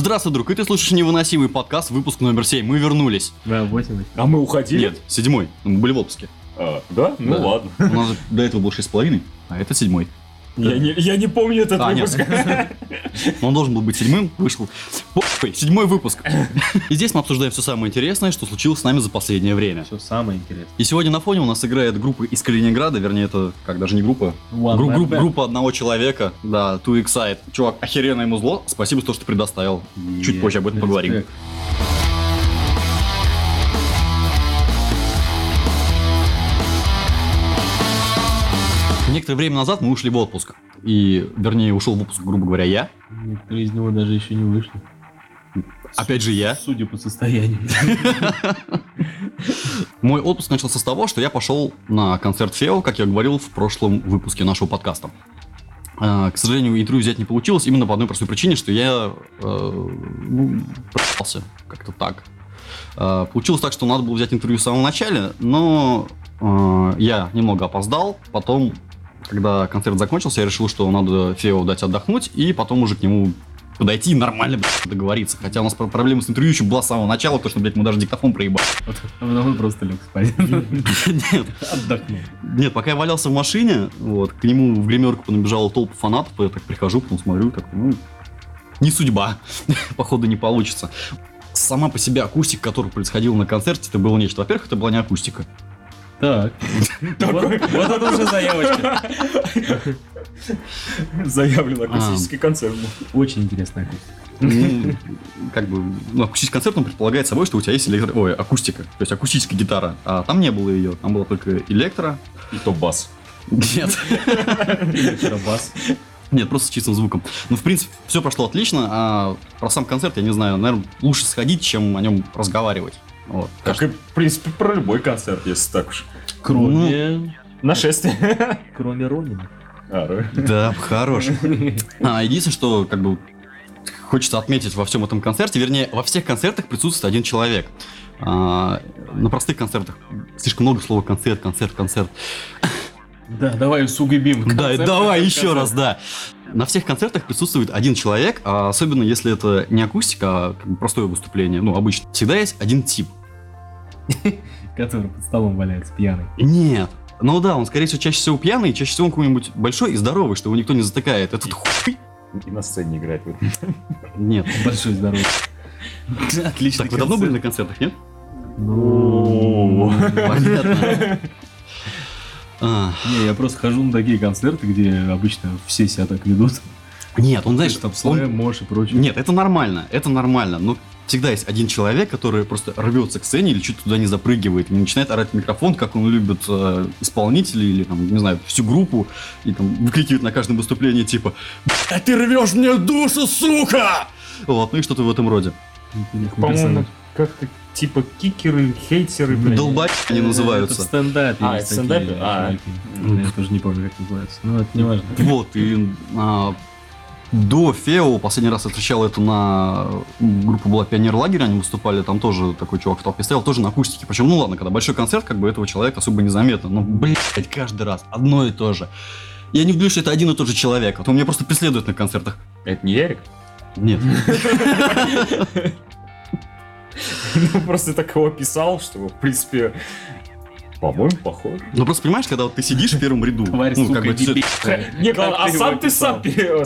Здравствуй, друг, и ты слушаешь невыносимый подкаст, выпуск номер 7. Мы вернулись. Да, 8. А мы уходили? Нет, седьмой. Мы были в отпуске. А, да? Ну Да. ладно. У нас до этого был шесть с половиной, а это седьмой. Я не, я не помню этот А, выпуск. Он должен был быть седьмым, вышел. Похуй, седьмой выпуск. И здесь мы обсуждаем все самое интересное, что случилось с нами за последнее время. Все самое интересное. И сегодня на фоне у нас играет группа из Калининграда, вернее, это как даже не группа, Гру- Band. группа одного человека, да, Too Excite. Чувак, охеренное музло, спасибо за то, что предоставил. Чуть позже об этом поговорим. Некоторое время назад мы ушли в отпуск. И, вернее, ушел в отпуск, грубо говоря, я. Некоторые из него даже еще не вышли. Опять же я. Судя по состоянию. Мой отпуск начался с того, что я пошел на концерт Фео, как я говорил в прошлом выпуске нашего подкаста. А, К сожалению, интервью взять не получилось именно по одной простой причине, что я э, ну, как-то так. А, Получилось так, что надо было взять интервью в самом начале, но э, я немного опоздал. Потом, когда концерт закончился, я решил, что надо Фео дать отдохнуть, и потом уже к нему подойти и нормально блядь, договориться. Хотя у нас про- проблема с интервью еще была с самого начала, потому что, блядь, мы даже диктофон проебали. А потом просто лег спать. Нет, Отдохнул. Нет, пока я валялся в машине, вот, к нему в гримерку понабежала толпа фанатов, я так прихожу, потом смотрю, так, ну, не судьба, походу не получится. Сама по себе акустика, которая происходила на концерте, это было нечто. Во-первых, это была не акустика. Так. Вот это уже заявочка. Заявлен А. акустический концерт. Очень интересная акустика. Ну, как бы, ну, акустический концерт, он предполагает собой, что у тебя есть электро... Ой, акустика, то есть акустическая гитара. А там не было ее, там была только электро. И то бас. Нет, Контрабас. нет, просто с чистым звуком. Ну, в принципе, все прошло отлично, а про сам концерт, я не знаю, наверное, лучше сходить, чем о нем разговаривать. Вот. Как и, в принципе, про любой концерт, если так уж. Кроме... Нашествие. Кроме Ронина. А, Да, хорош. А, единственное, что как бы хочется отметить во всем этом концерте, вернее, во всех концертах присутствует один человек. А, на простых концертах слишком много слова концерт, концерт, концерт. Да, давай усугубим. Да, концерт, давай концерт, еще раз, да. На всех концертах присутствует один человек, а особенно если это не акустика, а простое выступление, ну, обычно. Всегда есть один тип. Который под столом валяется пьяный. Нет. Ну да, он, скорее всего, чаще всего пьяный, чаще всего он какой-нибудь большой и здоровый, что его никто не затыкает. Этот хуй. И на сцене играет. Нет. Большой здоровый. Отлично. Так, вы давно были на концертах, нет? Ну... Понятно. А, Не, я просто хожу на такие концерты, где обычно все себя так ведут. Нет, он, знаешь, там он- слэм, мош и прочее. Нет, это нормально, это нормально, но всегда есть один человек, который просто рвется к сцене или чуть туда не запрыгивает, и начинает орать в микрофон, как он любит э, исполнителей или, там, не знаю, всю группу, и там выкрикивает на каждом выступлении, типа «Блядь, ты рвешь мне душу, сука!» Вот, ну и что-то в этом роде. По-моему, как-то типа кикеры, хейтеры, блин. Долбать они Это в называются. стендапе А, есть это такие А. Я тоже не помню, как называется. Ну, это не важно. Вот, и а, до Фео, последний раз я встречал это на... Группа была Пионер Лагерь, они выступали, там тоже такой чувак в толпе стоял, тоже на акустике. Причем, ну ладно, когда большой концерт, как бы этого человека особо незаметно. Но, блядь, каждый раз одно и то же. Я не удивлюсь, что это один и тот же человек. Вот он меня просто преследует на концертах. Это не Ярик? Нет. Ну, просто так его описал, что, в принципе, по-моему, похож. Ну просто понимаешь, когда вот ты сидишь в первом ряду, Тварь, ну, сука, как бы дебильная. Нет, а, а сам ты сам, ты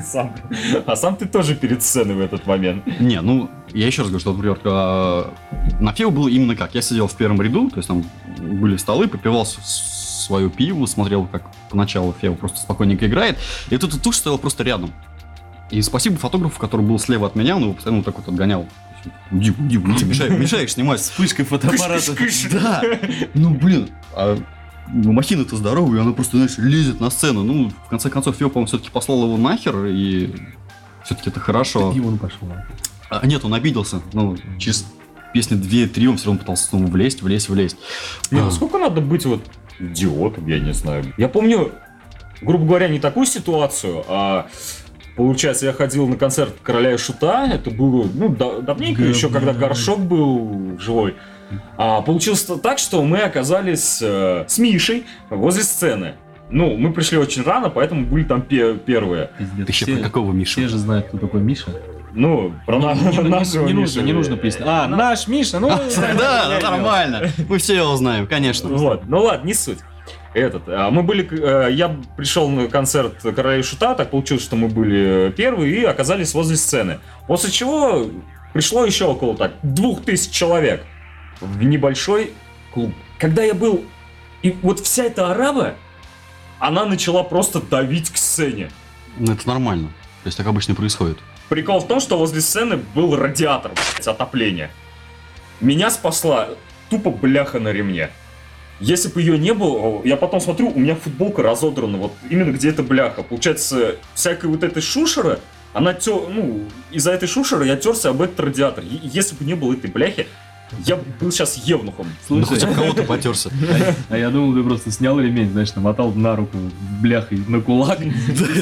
сам, а сам ты тоже перед сценой в этот момент. Не, ну, я еще раз говорю, что, например, а, на Фео было именно как. Я сидел в первом ряду, то есть там были столы, попивал с- свое пиво, смотрел, как поначалу Фео просто спокойненько играет, и тут туш стоял просто рядом. И спасибо фотографу, который был слева от меня, он его постоянно вот так вот отгонял. Уди, уди, уди, мешаешь, мешаешь снимать. Вспышкой фотоаппарата. Да, ну блин, а ну, махина-то здоровая, и она просто, знаешь, лезет на сцену. Ну, в конце концов, Фео, по-моему, все-таки послал его нахер, и все-таки это хорошо. И он пошел. А, нет, он обиделся. Ну, через песни 2-3 он все равно пытался снова влезть, влезть, влезть. Не, А. ну сколько надо быть вот идиотом, я не знаю. Я помню, грубо говоря, не такую ситуацию, а Получается, я ходил на концерт Короля и Шута, это было, ну, да- давненько, Говно. еще когда Горшок был живой. А получилось так, что мы оказались э, с Мишей возле сцены. Ну, мы пришли очень рано, поэтому были там пе- первые. Пиздец. Ты еще Все- про какого Мишу? Все же знают, кто такой Миша. Ну, про на- Не, не- нашего не нужно, Мишу. не нужно пояснить. А, наш Миша, ну... Да, нормально. Мы все его знаем, конечно. Вот, ну ладно, не суть. Этот, а, мы были, э, я пришел на концерт Короля и Шута, так получилось, что мы были первые и оказались возле сцены. После чего пришло еще около так двух тысяч человек в небольшой клуб. Когда я был, и вот вся эта арава, она начала просто давить к сцене. Ну, это нормально. То есть так обычно происходит. Прикол в том, что возле сцены был радиатор блядь, отопления. Меня спасла тупо бляха на ремне. Если бы ее не было, я потом смотрю, у меня футболка разодрана, вот именно где эта бляха. Получается, всякой вот этой шушеры, она тё, ну, из-за этой шушеры я терся об этот радиатор. И если бы не было этой бляхи, я бы был сейчас евнухом. Ну, хоть Слушай, об кого-то потерся. а я думал, ты просто снял ремень, знаешь, намотал на руку бляхой на кулак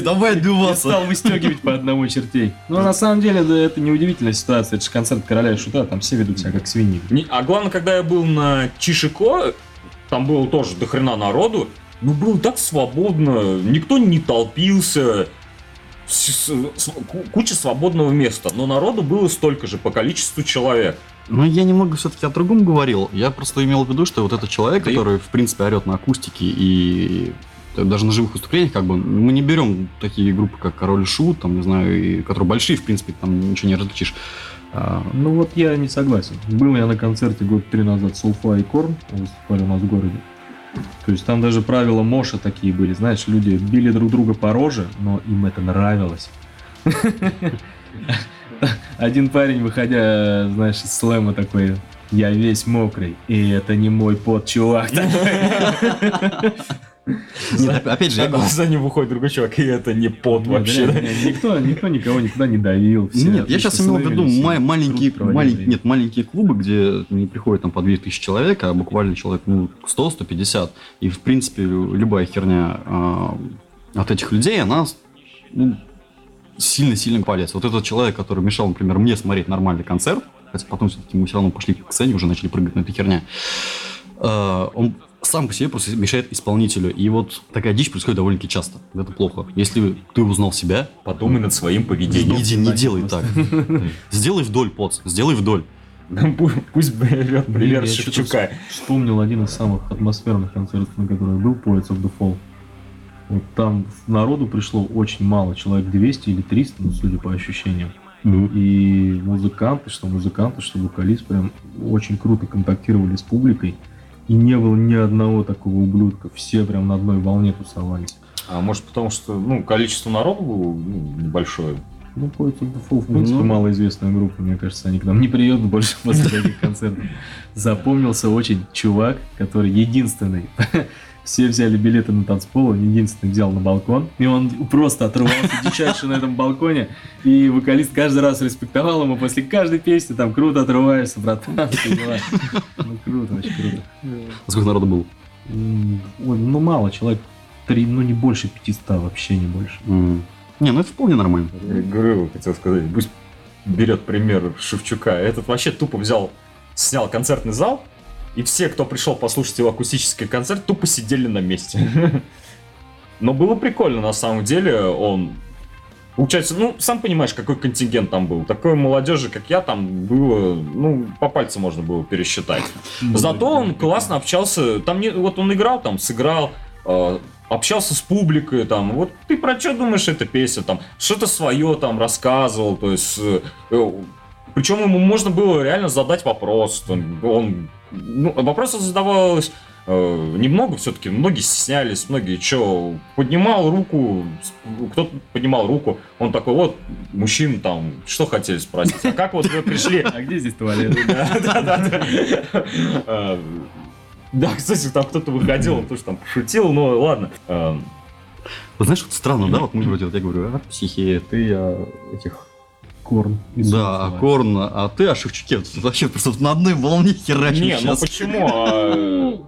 Давай отбиваться. стал выстегивать по одному чертей. Ну, на самом деле, да, это неудивительная ситуация. Это же концерт короля и шута, там все ведут себя как свиньи. Не- а главное, когда я был на Чишико, там было тоже до хрена народу, ну было так свободно, никто не толпился, куча свободного места, но народу было столько же по количеству человек. Ну, я немного все-таки о другом говорил. Я просто имел в виду, что вот этот человек, Да и- который, в принципе, орет на акустике и даже на живых выступлениях, как бы, мы не берем такие группы, как Король и Шут, там, не знаю, и, которые большие, в принципе, там ничего не различишь. А, Ну вот я не согласен. Был я на концерте год три назад Soulfly и Корн, выступали у нас в городе. То есть там даже правила Моша такие были, знаешь, люди били друг друга по роже, но им это нравилось. Один парень, выходя, знаешь, из слэма такой, я весь мокрый, и это не мой пот, чувак. Нет, оп- опять же, я говорю, за ним выходит другой человек, и это не пот Нет, вообще. Никто, никто никого никуда не давил. все Нет, я сейчас имел в виду маленькие, нет, маленькие клубы, где не приходит там по 2000 человек, а буквально человек ну, 100-150. И, в принципе, любая херня а, от этих людей, она ну, сильно-сильно палец. Вот этот человек, который мешал, например, мне смотреть нормальный концерт, хотя потом все-таки мы все равно пошли к сцене, уже начали прыгать на этой херня, а, он сам по себе просто мешает исполнителю. И вот такая дичь происходит довольно-таки часто. Это плохо. Если ты узнал себя, Подумай над своим поведением. не, не делай так. Сделай вдоль, поц, сделай вдоль. Пу- Пусть берет пример Шевчука. Вспомнил один из самых атмосферных концертов, на который я был, Poets of the Fall. Вот там народу пришло очень мало, человек 200 или 300, ну, судя по ощущениям. И музыканты, что музыканты, что вокалист, прям очень круто контактировали с публикой. И не было ни одного такого ублюдка. Все прям на одной волне тусовались. А может потому что ну, количество народу было ну, небольшое. Ну, Poets of the Fall, в принципе, Ну. малоизвестная группа. Мне кажется, они к нам не приедут больше после таких концертов. Запомнился очень чувак, который единственный. Все взяли билеты на танцпол, он единственный взял на балкон. И он просто отрывался дичайше на этом балконе. И вокалист каждый раз респектовал ему после каждой песни. Там круто отрываешься, братан. все дела». Ну, круто, очень круто. Сколько народу было? Ой, ну мало, человек три, ну не больше 500, вообще не больше. Не, ну это вполне нормально. Я говорю, хотел сказать, пусть берет пример Шевчука. Этот вообще тупо взял, снял концертный зал, и все, кто пришел послушать его акустический концерт, тупо сидели на месте. Но было прикольно, на самом деле, он... Получается, ну, сам понимаешь, какой контингент там был. Такой молодежи, как я, там было, ну, по пальцам можно было пересчитать. Зато он классно общался. Там не, вот он играл, там сыграл, э, общался с публикой, там. Вот ты про что думаешь эта песня, там что-то свое там рассказывал, то есть. э, э, причем ему можно было реально задать вопрос. там, он, ну, вопросов задавалось э, немного все-таки, многие стеснялись, многие что, поднимал руку, кто-то поднимал руку, он такой, вот, мужчин там, что хотели спросить, а как вот вы пришли А где здесь туалет? да, да. А, кстати, там кто-то выходил, он тоже там пошутил, но ладно. А, Вот знаешь, вот странно, да? Вот мы вроде, вот я говорю, а, психи, ты о этих... Корн. Да, о Корн, а ты о Шевчуке. Вот Вообще просто на одной волне херачим Не, ну сейчас. почему?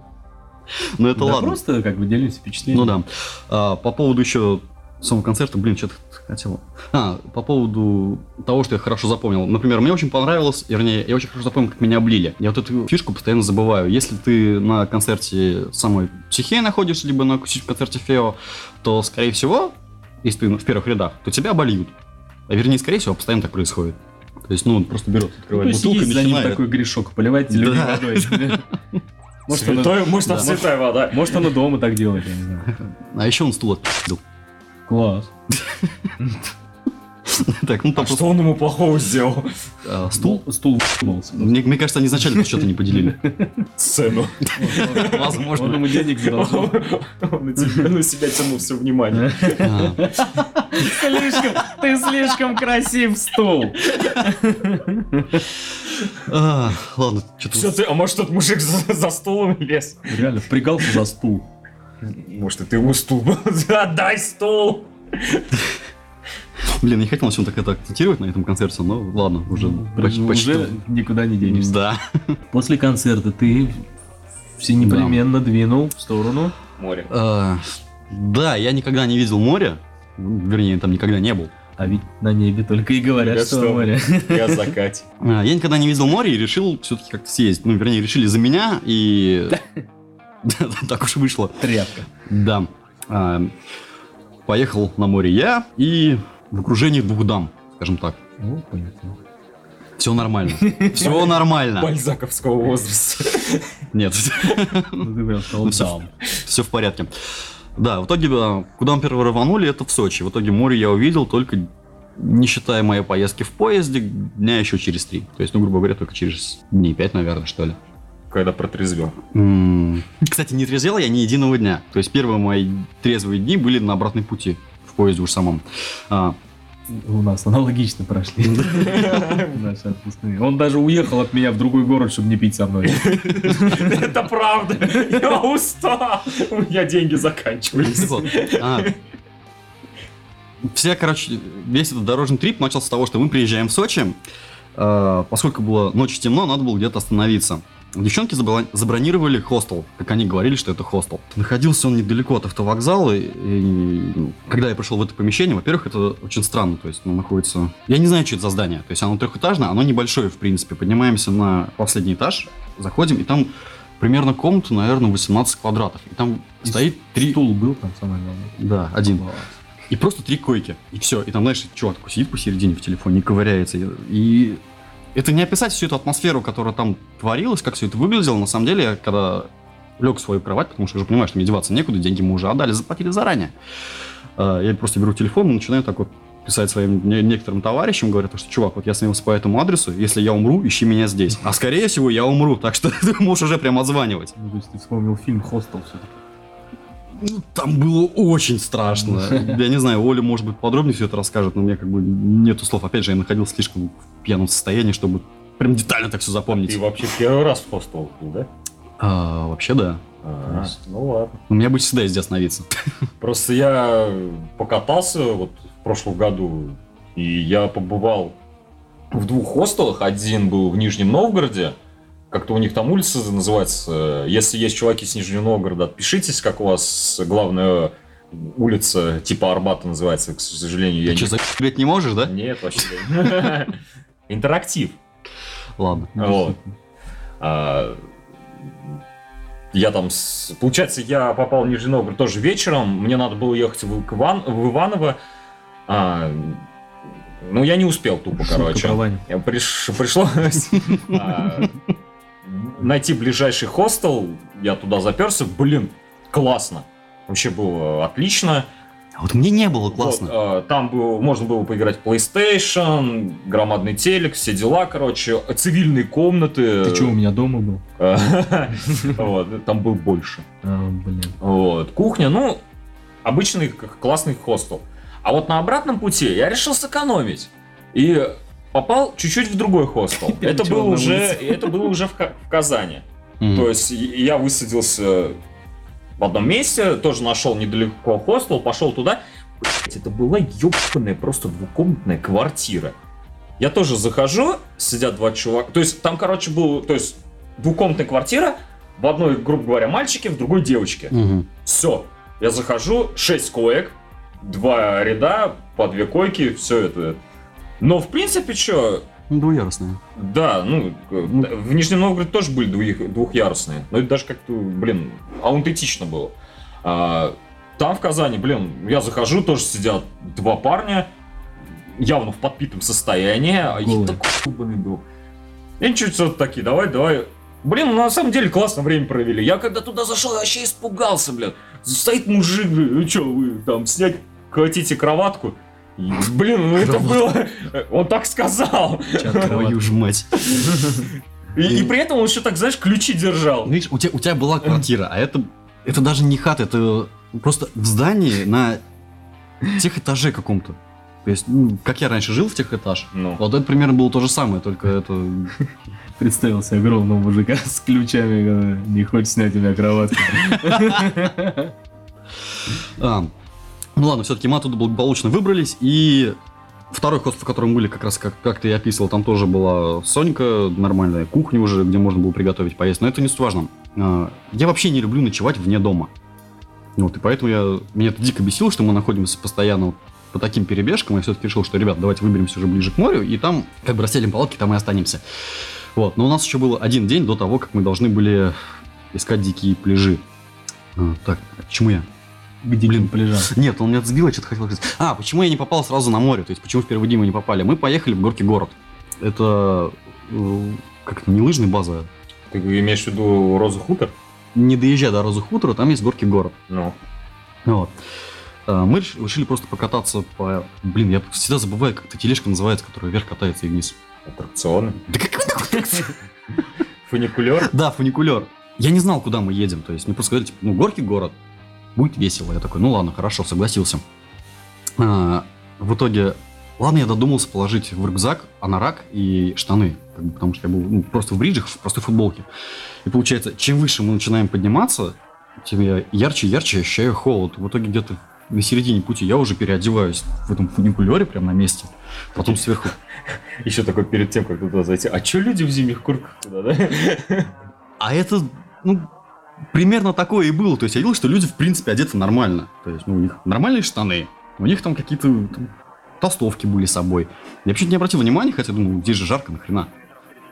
А, Ну это ладно. просто как бы делимся впечатлениями. Ну да. А, по поводу еще самого концерта, блин, что-то хотел. А, по поводу того, что я хорошо запомнил. Например, мне очень понравилось, вернее, я очень хорошо запомнил, как меня облили. Я вот эту фишку постоянно забываю. Если ты на концерте самой психеи находишься, либо на концерте Фео, то, скорее всего, если ты в первых рядах, то тебя обольют. А вернее, скорее всего, постоянно так происходит. То есть, ну, он просто берет, Ну, открывает есть бутылку и за ним начинает. такой грешок, поливать людям Да. водой. Может, Святой, может, там да. святая вода. может, он и дома так делает, я не знаю. А еще он стул отпил. Класс. Так, ну А там что он ему плохого сделал? а, стул. Стул в***нулся. Мне, мне кажется, они изначально что-то не поделили. Сцену. Он Возможно. ему денег не должен. Он на себя тянул все внимание. А, Слишком, ты слишком красив, стул. а, Ладно, Все что-то... ты, а может, тот мужик за, стулом лез? Реально, впрягался за стул. Может, это ему стул был? Отдай стул! Блин, не хотел на так это акцентировать на этом концерте, но ладно, уже почти. Блин, почти- Уже никуда не денешься. Да. После концерта ты все непременно двинул в сторону. Море. А, Да, я никогда не видел море. Ну, Вернее, там никогда не был. А ведь на небе только и говорят, Говорят, что что- море. Я закате. А, Я никогда не видел море и решил все-таки как-то съездить. Ну, вернее, решили за меня, и... Да, Так уж вышло. Тряпка. Да. А, Поехал на море я и в окружении двух дам, скажем так. Ну, понятно. Все нормально. Все нормально. Бальзаковского возраста. Нет, Ну, Ну, все в порядке. Да, в итоге, куда мы первый рванули, это в Сочи. В итоге море я увидел только, не считая моей поездки в поезде, дня еще через три. То есть, ну, грубо говоря, только через дней пять, наверное, что ли. Когда протрезвел. Кстати, не трезвел я ни единого дня. То есть первые мои трезвые дни были на обратной пути в поезде уж самом. А, У нас аналогично прошли наши отпускные. Он даже уехал от меня в другой город, чтобы не пить со мной. Это правда. Я устал. У меня деньги заканчивались. А, Вся, короче, весь этот дорожный трип начался с того, что мы приезжаем в Сочи. А, Поскольку было ночь темно, надо было где-то остановиться. Девчонки забронировали хостел, как они говорили, что это хостел. Находился он недалеко от автовокзала, и, и, ну, когда я пришел в это помещение, во-первых, это очень странно, то есть, ну, находится... Я не знаю, что это за здание, то есть оно трехэтажное, оно небольшое, в принципе. Поднимаемся на последний этаж, заходим, и там примерно комната, наверное, 18 квадратов. И там стоит три... Стул был там самое главное. Да, один. Класс. И просто три койки. И все. И там, знаешь, чувак сидит посередине в телефоне и ковыряется. И- И это не описать всю эту атмосферу, которая там творилась, как все это выглядело. На самом деле, я когда лег в свою кровать, потому что уже понимаю, что мне деваться некуда, деньги мы уже отдали, заплатили заранее. А, Я просто беру телефон и начинаю так вот писать своим не- некоторым товарищам, говорят, что, чувак, вот я снялся по этому адресу, если я умру, ищи меня здесь. А скорее всего, я умру, так что ты можешь уже прям отзванивать. Ну, то есть ты вспомнил фильм «Хостел» все-таки. Ну, Там было очень страшно. Я не знаю, Оля, может быть, подробнее все это расскажет, но у меня как бы нету слов. Опять же, я находился слишком в пьяном состоянии, чтобы прям детально так все запомнить. Ты вообще первый раз в хостел был, да? А, вообще, да. А, Ну ладно. У меня будет всегда есть где остановиться. Просто я покатался вот в прошлом году, и я побывал в двух хостелах. Один был в Нижнем Новгороде, как-то у них там улица называется. Если есть чуваки с Нижнего Новгорода, отпишитесь, как у вас главная улица типа Арбата называется, к сожалению, я Ты что, не... забить не можешь, да? Нет, вообще. Интерактив. Ладно. Вот. А, Я там, с- получается, я попал в Нижний Новгород тоже вечером, мне надо было ехать в, Иван- в Иваново, А, ну я не успел тупо, Шутка короче. Я приш- Пришлось а, найти ближайший хостел, я туда заперся, блин, классно. Вообще было отлично. А вот мне не было классно. Вот, а, там был, можно было поиграть в PlayStation, громадный телек, все дела, короче, цивильные комнаты. Ты что, у меня дома был? Вот, Там был больше. А. Вот. Кухня, ну, обычный классный хостел. А вот на обратном пути я решил сэкономить. И попал чуть-чуть в другой хостел. Это было уже, это было уже в, в Казани. Мгм. То есть я высадился в одном месте, тоже нашел недалеко хостел, пошел туда. Блядь, Это была ебаная просто двухкомнатная квартира. Я тоже захожу, сидят два чувака. То есть там, короче, был, то есть двухкомнатная квартира, в одной, грубо говоря, мальчики, в другой девочки. Мгм. Все. Я захожу, 6 коек, два ряда, по две койки, все это. Но, в принципе, что, Ну, Двуярусная. да, ну, э, в Нижнем Новгороде тоже были двух- двухъярусные. Но это даже как-то, блин, аутентично было. А, там, в Казани, блин, я захожу, тоже сидят два парня. явно в подпитом состоянии, а я Голый. такой ебаный был. И чуть что такие, давай, давай. Блин, ну на самом деле классно время провели. Я когда туда зашел, я вообще испугался, блядь. Стоит мужик, блин, ну что, вы там снять хотите кроватку? Блин, ну это было... Он так сказал. Твою ж мать. И, и при этом он еще так, знаешь, ключи держал. Видишь, у тебя, у тебя была квартира, а это, это даже не хата, это просто в здании на тех этаже каком-то. То есть, ну, как я раньше жил в тех этаж, Ну. вот это примерно было то же самое, только это... Представился огромного мужика с ключами, не хочет снять у меня кроватку. А, ну ладно, все-таки мы оттуда благополучно выбрались, и второй хостел, в котором были, как раз как, как ты и описывал, там тоже была Сонька, нормальная кухня уже, где можно было приготовить поесть, но это не суть важно. А, Я вообще не люблю ночевать вне дома. Вот, и поэтому я, меня это дико бесило, что мы находимся постоянно по таким перебежкам, я все-таки решил, что, ребят, давайте выберемся уже ближе к морю, и там как бы расстелим палатки, там и останемся. Вот, но у нас еще был один день до того, как мы должны были искать дикие пляжи. А, так, к чему я? Где Блин, пляжа? Нет, он меня сбил, я что-то хотел сказать. А, почему я не попал сразу на море? То есть, почему в первый день мы не попали? Мы поехали в Горки город. Это, э, как не лыжная база. Ты имеешь в виду Розу Хутор? Не доезжая до Розы Хутора, там есть Горки город. Ну. Вот. А, Мы реш- решили просто покататься по... Блин, я всегда забываю, как эта тележка называется, которая вверх катается и вниз. Аттракционы. Да как Фуникулер. Да, фуникулер. Я не знал, куда мы едем. То есть мне просто сказали, типа, ну, Горки город. Будет весело. Я такой, ну ладно, хорошо, согласился. А, в итоге, ладно, я додумался положить в рюкзак анорак и штаны. как бы, потому что я был ну, просто в бриджах, в простой футболке. И получается, чем выше мы начинаем подниматься, тем я ярче и ярче ощущаю холод. В итоге где-то на середине пути я уже переодеваюсь в этом фуникулере прямо на месте. Потом сверху Еще такой перед тем, как туда зайти. А че люди в зимних куртках туда, да? А это, ну, примерно такое и было. То есть я видел, что люди, в принципе, одеты нормально. То есть, ну, у них нормальные штаны, у них там какие-то там, толстовки были с собой. Я вообще не обратил внимания, хотя думал, здесь же жарко, нахрена.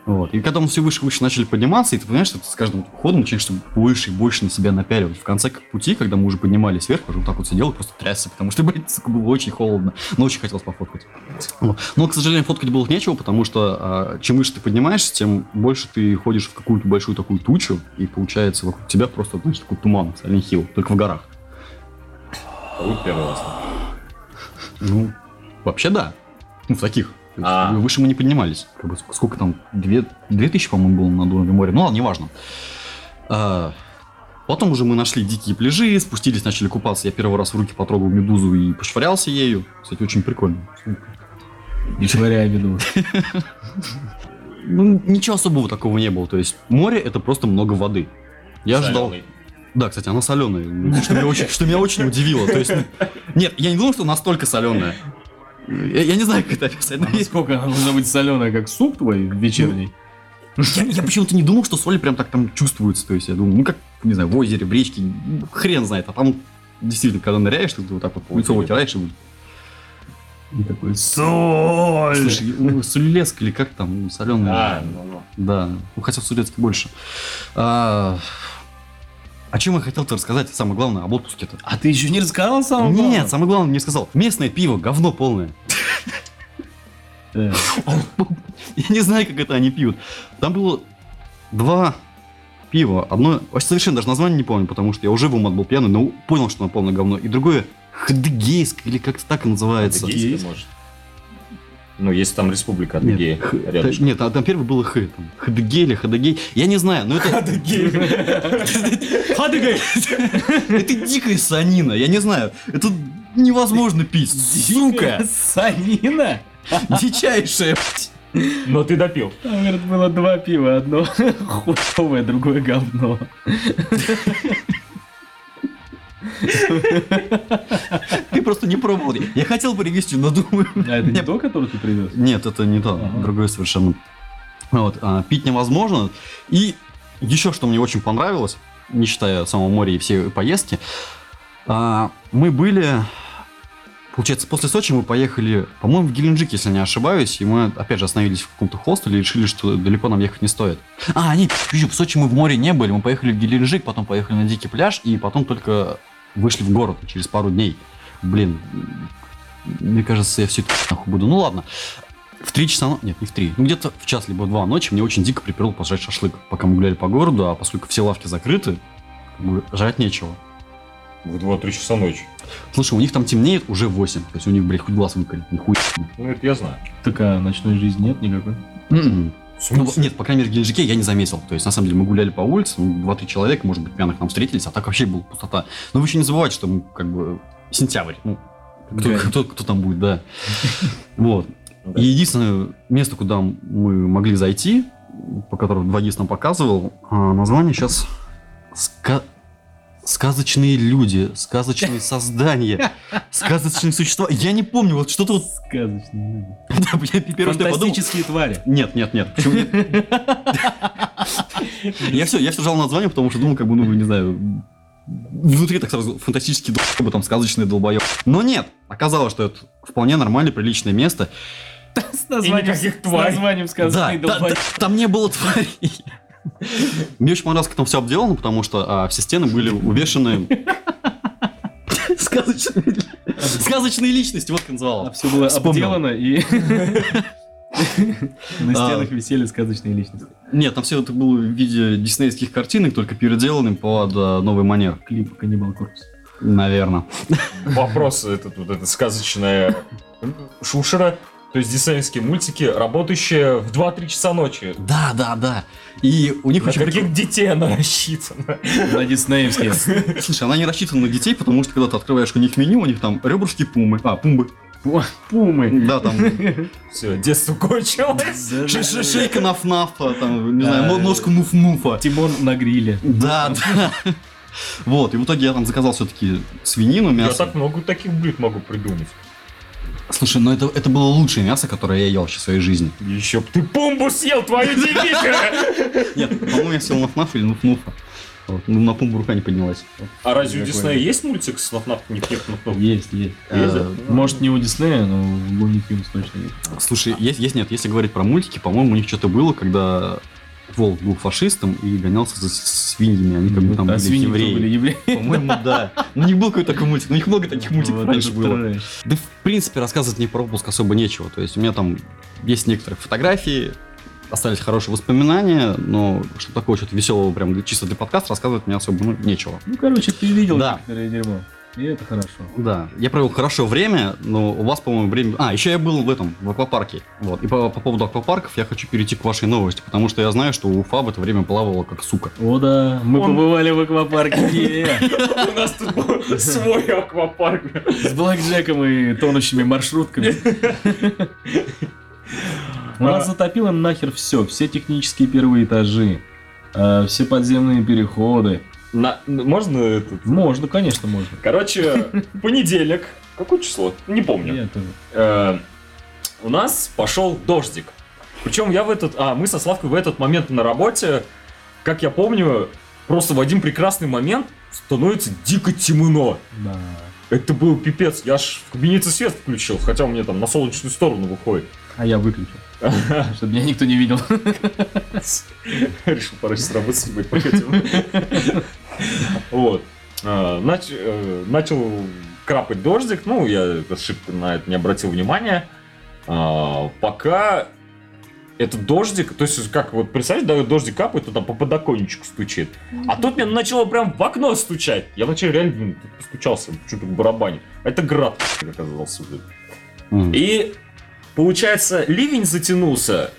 Вот. И когда мы все выше и выше начали подниматься, и ты понимаешь, что ты с каждым ходом начинаешь больше и больше на себя напяливать. В конце пути, когда мы уже поднимались вверх, уже вот так вот сидел и просто трясся, потому что, блин, сука, было очень холодно. Но очень хотелось пофоткать. Вот. Но, к сожалению, фоткать было нечего, потому что а, чем выше ты поднимаешься, тем больше ты ходишь в какую-то большую такую тучу, и получается вокруг тебя просто, знаешь, такой туман, Silent Hill, только в горах. Вы первый раз. Ну, вообще да. Ну, в таких. А. Выше мы не поднимались. Как бы, ск- сколько там? Две, две тысячи, по-моему, было над уровнем моря. Ну ладно, неважно. А, потом уже мы нашли дикие пляжи, спустились, начали купаться. Я первый раз в руки потрогал медузу и пошвырялся ею. Кстати, очень прикольно. Не швыряй медуз. Ну, ничего особого такого не было. То есть море это просто много воды. Я ожидал. Соленый. Да, кстати, она соленая. Что меня очень, что меня очень удивило. То есть, нет, я не думал, что настолько соленая. Я, я не знаю, как это описать. но А Насколько она должна быть соленая, как суп твой вечерний? Я, я почему-то не думал, что соли прям так там чувствуется. То есть я думаю, ну как, не знаю, в озере, в речке, ну, хрен знает. А там действительно, когда ныряешь, ты вот так вот лицо вытираешь и... И такой, соль! Слушай, ну, Сулилецк или как там, соленая. А, ну, ну. Да, ну хотя в Сулецке больше. А, о чем я хотел-то рассказать, самое главное, об отпуске-то. А ты еще не рассказал самого главного? Нет, самое главное не сказал. Местное пиво, говно полное. Да. Я не знаю, как это они пьют. Там было два пива. Одно, вообще совершенно даже название не помню, потому что я уже в умат был пьяный, но понял, что оно полное говно. И другое Хадыгейск, или как-то так и называется. Есть? может? Ну, есть там республика Нет, Адыгея х- рядышком. та- нет, а там первый был Х. Там, Хадыгей или Хадыгей. Я не знаю, но это... Хадыгей! Это дикая санина, я не знаю. Это невозможно пить. Сука! Санина? Дичайшая. Но ты допил. Там, говорит, было два пива. Одно хуевое, другое говно. Ты просто не пробовал. Я хотел привезти, но думаю... А это не то, которое ты привез? Нет, это не то, другое совершенно. Вот, а, пить невозможно. И еще что мне очень понравилось, не считая самого моря и все поездки, а, мы были, получается, после Сочи мы поехали, по-моему, в Геленджик, если не ошибаюсь, и мы опять же остановились в каком-то хостеле и решили, что далеко нам ехать не стоит. А, нет, в Сочи мы в море не были, мы поехали в Геленджик, потом поехали на Дикий пляж, и потом только вышли в город через пару дней. Блин, Мне кажется, я все это нахуй буду. Ну ладно. В три часа, нет, не в три, ну где-то в час либо в два ночи мне очень дико приперло пожрать шашлык, пока мы гуляли по городу, а поскольку все лавки закрыты, жрать нечего. В 2-3 часа ночи. Слушай, у них там темнеет уже 8, то есть у них, блядь, хоть глаз выколи, нихуя. Ну, это я знаю. Так а ночной жизни нет никакой? М-м. Ну, нет, по крайней мере, в Геленджике я не заметил. То есть, на самом деле, мы гуляли по улице, ну, два-три человека, может быть, пьяных нам встретились, а так вообще была пустота. Но вы еще не забывайте, что мы, как бы, сентябрь. Ну, кто, Да. кто- кто там будет, да. Вот. Да. И единственное место, куда мы могли зайти, по которому 2GIS нам показывал, а, название сейчас Сказочные люди, сказочные создания, сказочные существа. Я не помню, вот что-то вот... Сказочные подумал- Фантастические твари. Нет, нет, нет. Почему нет? Я все, я все жал название, потому что думал, как бы, ну, не знаю, внутри так сразу фантастический долбоеб, там сказочный долбоеб. Но нет, оказалось, что это вполне нормальное, приличное место. С названием, с названием сказочные да, долбоебы. да, там не было тварей. Мне очень понравилось, как там все обделано, потому что а, все стены были увешаны сказочные личности, вот как называла. все было обделано и... На А. стенах висели сказочные личности. Нет, там все это было в виде диснейских картинок, только переделанным под а, новый манер. Клип Каннибал Корпус. Наверное. Вопрос этот, вот эта сказочная шушера, то есть диснеевские мультики, работающие в 2-3 часа ночи. Да, да, да. И у них На очень каких детей она рассчитана? На диснеевские. Слушай, она не рассчитана на детей, потому что когда ты открываешь у них меню, у них там ребрышки пумы. А, пумбы. Пумы. Да, там Все, детство кончилось. шейка нафнафа, там, не знаю, ножка муф-муфа. Тимон на гриле. Да, да. Вот, и в итоге я там заказал все-таки свинину, Я мясо. так много таких блюд могу придумать. Слушай, ну это, это было лучшее мясо, которое я ел вообще в своей жизни. Еще б ты пумбу съел, твою дебиха! Нет, по-моему, я съел нафнаф или нуф-нуфа. Вот, ну, на пумбу рука не поднялась. А разве у? Диснея есть мультик с нафнаф нет нафнаф? Есть, есть. Э, Может, не у Диснея, но в Луни Тюнс точно есть. Слушай, есть, есть, нет, если говорить про мультики, по-моему, у них что-то было, когда Волк был фашистом и гонялся за свиньями, они как бы там а были свиньи евреи. были евреи. По-моему, да. Ну, не был какой-то такой мультик, но их много таких мультиков Вот раньше было. трэш. Да, в принципе, рассказывать мне про отпуск особо нечего. То есть у меня там есть некоторые фотографии, остались хорошие воспоминания, но что такого, что-то веселого, прям чисто для подкаста рассказывать мне особо ну, нечего. Ну, короче, ты видел Да. некоторое дерьмо. И это хорошо. Да, я провел хорошее время, но у вас, по-моему, время... А, еще я был в этом, в аквапарке. Вот. И по, по поводу аквапарков я хочу перейти к вашей новости, потому что я знаю, что Уфа в это время плавала как сука. О, да, мы Он- побывали в аквапарке У нас тут был свой аквапарк. с блэкджеком и тонущими маршрутками. У нас затопило нахер все, все технические первые этажи, э, все подземные переходы. На- Можно этот? Можно, конечно, можно. Короче, понедельник. Какое число? Не помню. Э, у нас пошел дождик. Причем я в этот... А, мы со Славкой в этот момент на работе, как я помню, просто в один прекрасный момент становится дико темно. Да. Это был пипец. Я аж в кабинете свет включил, хотя у меня там на солнечную сторону выходит. А я выключил, чтобы меня никто не видел. Решил порой с работы снимать покатил. Вот. А, э, Начал крапать дождик. Ну, я ошибка на это не обратил внимания. А, Пока этот дождик, то есть как вот представляешь, да, дождик капает, то там по подоконничку стучит. А тут мне начало прям в окно стучать. Я вначале реально блин, тут постучался, что-то в барабане. А Это град оказался. блин. И получается, ливень затянулся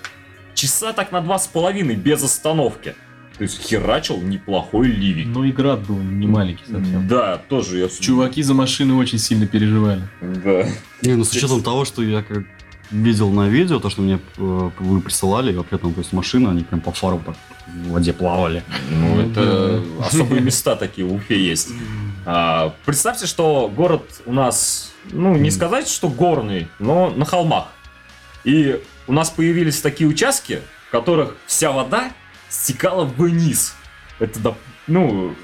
часа так на два с половиной без остановки. То есть херачил неплохой ливень. Ну и град был не маленький совсем. Да, тоже я... Чуваки за машины очень сильно переживали. Да. Не, ну с учетом того, что я как видел на видео, то, что мне э, вы присылали, и вообще там, то есть машины, они прям по фару так в воде плавали. Ну, Ну, это особые места такие в Уфе есть. А, представьте, что город у нас, ну, не сказать, что горный, но на холмах. И у нас появились такие участки, в которых вся вода стекала вниз. Это, да, ну,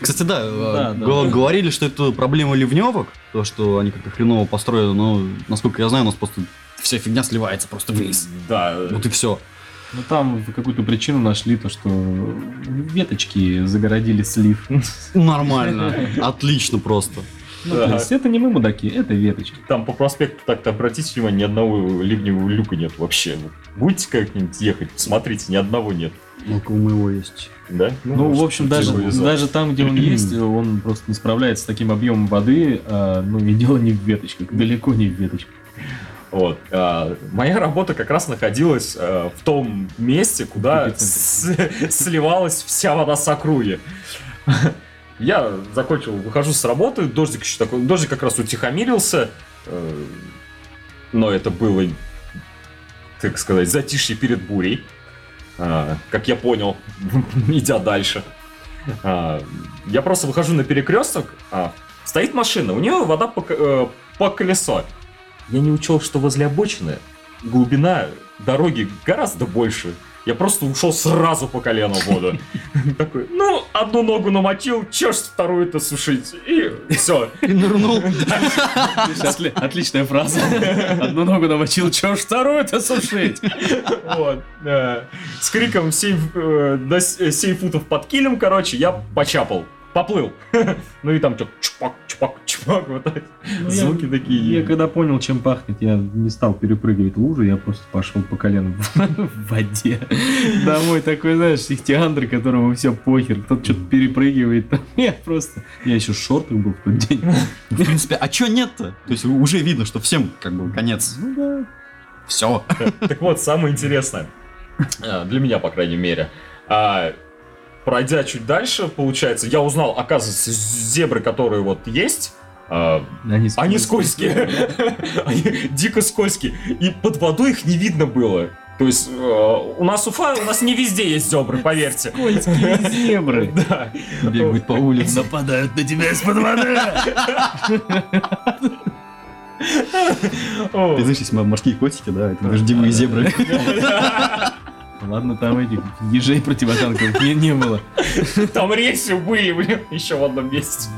Кстати, да, э, Да, да. го- говорили, что это проблема ливневок, то, что они как-то хреново построены, но, насколько я знаю, у нас просто вся фигня сливается просто вниз. да, Вот и все. Ну там какую-то причину нашли, то что веточки загородили слив. Нормально. Отлично просто. Ну, то есть это не мы мудаки, это веточки. Там по проспекту так-то обратите внимание, ни одного ливневого люка нет вообще. Ну, Будете как-нибудь ехать, смотрите, ни одного нет. Около моего есть. Да? Ну, в общем, даже, даже там, где он есть, он просто не справляется с таким объемом воды. а, ну, и дело не в веточках, далеко не в веточках. Вот. а, моя работа как раз находилась а, в том месте, куда с- сливалась вся вода с округи. Я закончил, выхожу с работы, дождик еще такой, дождик как раз утихомирился, э, но это было, так сказать, затишье перед бурей, а, как я понял, идя дальше. А, Я просто выхожу на перекресток, а, стоит машина, у нее вода по, э, по колесо. Я не учел, что возле обочины глубина дороги гораздо больше. Я просто ушел сразу по колено в воду. Такой, ну, одну ногу намочил, чё ж вторую-то сушить? И все. И нырнул. Отли- Отличная фраза. Одну ногу намочил, чё ж вторую-то сушить? Вот. да. С криком 7, э, до с- э, 7 футов под килем, короче, я почапал. Поплыл. Ну и там что, чпак, чпак, чпак, вот так. Ну, я- Звуки такие. Я когда понял, чем пахнет, я не стал перепрыгивать лужи, я просто пошел по колено в воде. Домой такой, знаешь, ихтиандр, которому все похер, кто-то что-то перепрыгивает. Я просто... Я еще в шортах был в тот день. В принципе, а чё нет-то? То есть уже видно, что всем как бы конец. Ну да. Все. Так вот, самое интересное, а, для меня, по крайней мере, а, пройдя чуть дальше, получается, я узнал, оказывается, зебры, которые вот есть, а, Они, они скользкие, они дико скользкие, и под водой их не видно было. То есть э, у нас Уфа, у нас не везде есть зебры, поверьте. Скользкие зебры. Да. Бегают по улице. Нападают на тебя из-под воды. Ты знаешь, есть морские котики, да, это дождевые зебры. Ладно, там этих ежей противотанковых не, не было. Там рейсы были, блин, еще в одном месте.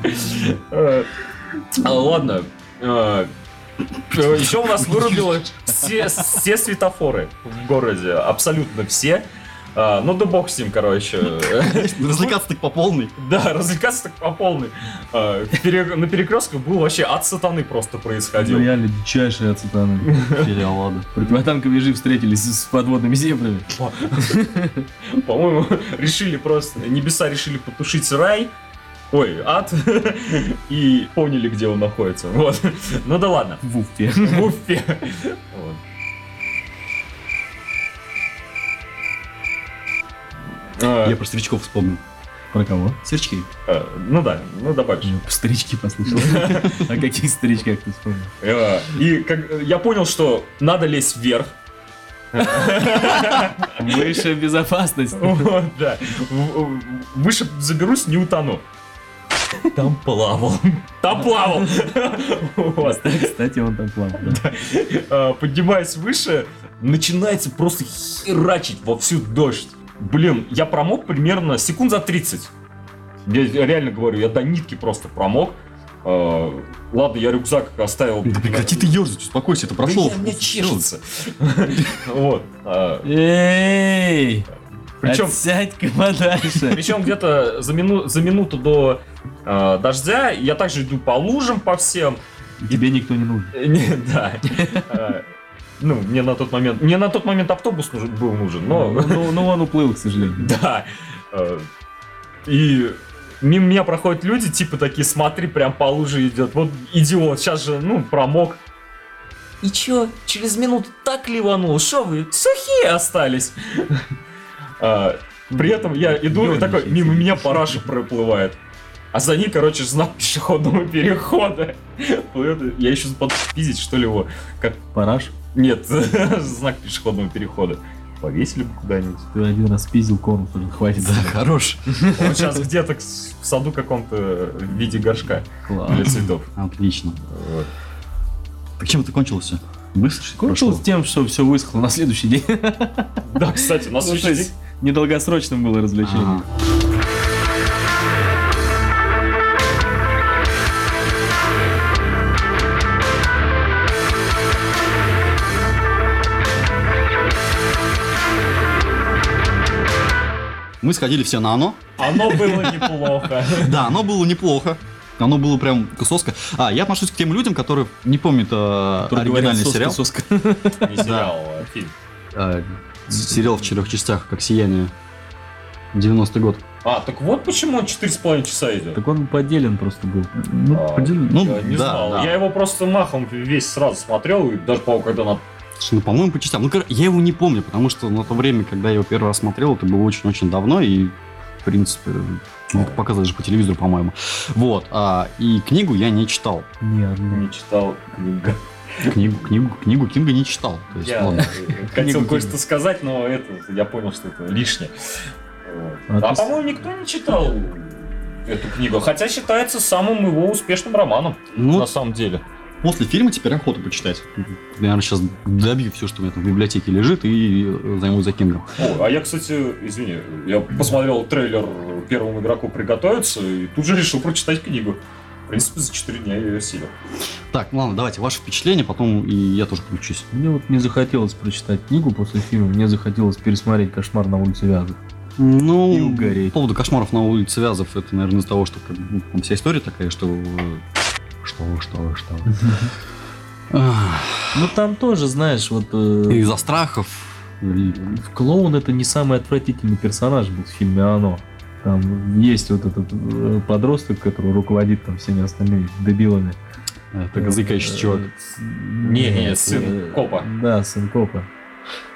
Э, Ладно. э, Еще у нас вырубило все светофоры в городе. Абсолютно все. А, Ну да бог с ним, короче. Развлекаться так по полной. Да, развлекаться так по полной. А, пере- На перекрестках был вообще от сатаны просто происходил. Ну, реально дичайшие ацетаны. Сериал, ладно. Противотанковые ежи встретились с подводными зебрами. По-моему, решили просто, небеса решили потушить рай, ой, ад, и поняли, где он находится. Вот. Ну да ладно. В Уфе. В Уфе. Вот. Я про старичков вспомнил. Про кого? Сверчки. а, Ну да, ну добавь. Я про старички послышал. О каких старичках ты вспомнил? А, И как- я понял, что надо лезть вверх. Высшая безопасность. Вот, да. Выше заберусь, не утону. Там плавал. Там плавал. Вот. Кстати, он там плавал. да. А, Поднимаясь выше, начинается просто херачить во всю дождь. Блин, я промок примерно секунд за 30. Я реально говорю, я до нитки просто промок. А, Ладно, я рюкзак оставил. Да прекрати ты ерзать, успокойся, это Да прошел. я- мне чешется. Вот. а, Эй! Причем Отсядь-ка подальше. Причем где-то за, мину- за минуту до э, дождя я также иду по лужам по всем. Тебе никто не нужен. Да. Э, Ну, мне на тот момент... Мне на тот момент автобус нужен, был нужен, но... Ну, ну, ну, он уплыл, к сожалению. Да. Э, И мимо меня проходят люди, типа такие, смотри, прям по луже идет. Вот идиот, сейчас же, ну, промок. И чё, через минуту так ливанул, шо вы, сухие остались. А, При этом я иду и такой, мимо меня параша проплывает. А за ней, короче, знак пешеходного перехода. Я еще буду пиздить, что ли, его. Как... Параш, Нет, знак пешеходного перехода. Повесили бы куда-нибудь. ты один раз пиздил конус, уже хватит. Да, хорош. Он сейчас где-то в саду каком-то в виде горшка для цветов. Отлично. Вот. Так чем это кончилось все? Быстро что Кончилось прошло? тем, что все высохло на следующий день. Да, кстати, у нас Ну, есть недолгосрочным было развлечение. Ага. Мы сходили все на оно. Оно было неплохо. Да, оно было неплохо. Оно было прям кусоска. А, я отношусь к тем людям, которые не помнят э, оригинальный сериал. соска. Не сериал, а фильм. Э, сериал в четырех частях, как «Сияние». 90-й год. А, так вот почему он 4,5 часа идет. Так он поделен просто был. А, поделен- ну, я не да, знал. да. Я его просто махом весь сразу смотрел, и даже, по когда на... Слушай, ну, по-моему, по частям. Ну, я его не помню, потому что на то время, когда я его первый раз смотрел, это было очень-очень давно, и, в принципе, ну, это показывали же по телевизору, по-моему. Вот. А, и книгу я не читал. Не одну. не читал книгу. Книгу, книгу, книгу Кинга не читал. То есть, Я ладно. э, хотел кое-что сказать, но это я понял, что это лишнее. Вот. А А, ты по-моему, никто не читал эту книгу, хотя считается самым его успешным романом, Ну, на самом деле. После фильма теперь охота почитать. Наверное, сейчас добью все, что у меня там в библиотеке лежит, и э, займусь за Кингом. О, а я, кстати, извини, я посмотрел трейлер первому игроку приготовиться и тут же решил прочитать книгу. В принципе, за 4 дня я ее осилил. Так, ладно, давайте, ваши впечатления, потом и я тоже включусь. Мне вот не захотелось прочитать книгу после фильма, мне захотелось пересмотреть «Кошмар на улице Вязов». Ну, И угореть. по поводу кошмаров на улице Вязов, это, наверное, из-за того, что как бы, там вся история такая, что... э, Что, что, что... Ну там тоже, знаешь, вот э, Из-за страхов. клоун это не самый отвратительный персонаж был в фильме «Оно». Там есть вот этот э, подросток, который руководит там всеми остальными дебилами. Это заикающийся Э, чувак. с- Не, не, сын э, копа. Да, сын копа.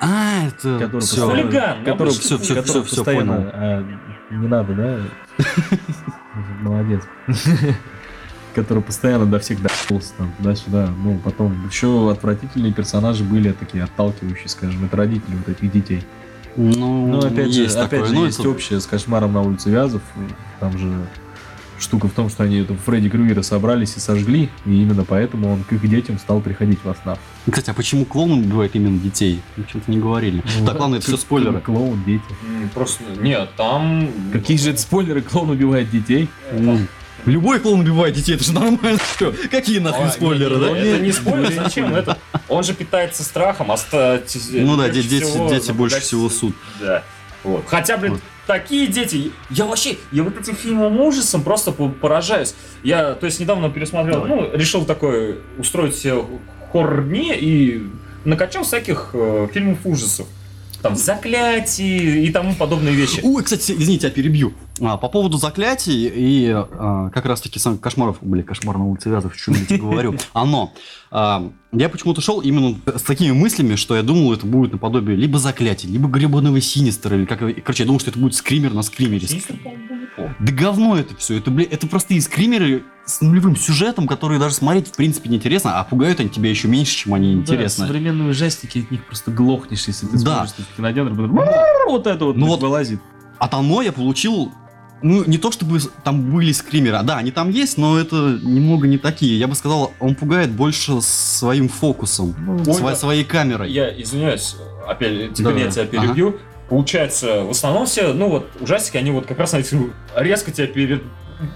А, это... Который Хулиган, ну, который, который всё, всё постоянно, понял. а, не надо, да? Молодец. Который постоянно до всех дополз там туда-сюда. Ну, потом еще отвратительные персонажи были такие отталкивающие, скажем, это родители вот этих детей. Ну, Ну, опять же, есть опять такое. же, Ну, есть это- общее с кошмаром на улице Вязов. Там же штука в том, что они это Фредди Крюгера собрались и сожгли, и именно поэтому он к их детям стал приходить во снах. Кстати, а почему клоун убивает именно детей? Мы что-то не говорили. так, ладно, это все спойлеры. Клоун, дети. Просто, нет, там... Какие же это спойлеры, клоун убивает детей? Ну, Любой клоун убивает детей, это же нормально. Всё, Какие нахрен А, спойлеры, не, да? не, Это не спойлер, зачем? Это, он же питается страхом, а Ну да, де- дети, всего дети больше всего суд. Да. Вот. Хотя, блин, Вот. такие дети. Я вообще, я вот этим фильмом ужасом просто по- поражаюсь. Я, то есть, недавно пересмотрел, ну, решил такой устроить себе хоррор-дни и накачал всяких э, фильмов ужасов. Там заклятий и тому подобные вещи. Ой, кстати, извините, я перебью. А, по поводу заклятий и а, как раз таки сам кошмаров, блин, кошмар на улице Вязов, что я тебе говорю, оно. А, я почему-то шел именно с такими мыслями, что я думал, это будет наподобие либо заклятий, либо гребаного синистера, или как... Короче, я думал, что это будет скример на скримере. Синистер. Да говно это все. Это, блин, это простые скримеры с нулевым сюжетом, которые даже смотреть в принципе неинтересно, а пугают они тебя еще меньше, чем они Да, интересны. современные ужастики, от них просто глохнешь, если ты Да. смотришь в кинотеатр, потом вот это вот, Ну вот- вылазит. От оно я получил, ну, не то чтобы там были скримеры, а да, они там есть, но это немного не такие. Я бы сказал, он пугает больше своим фокусом, Ну, сво- да. своей камерой. Я извиняюсь, опять, теперь Да, я тебя ага. перебью. Получается, в основном все, ну вот, ужастики, они вот как раз резко тебя перед...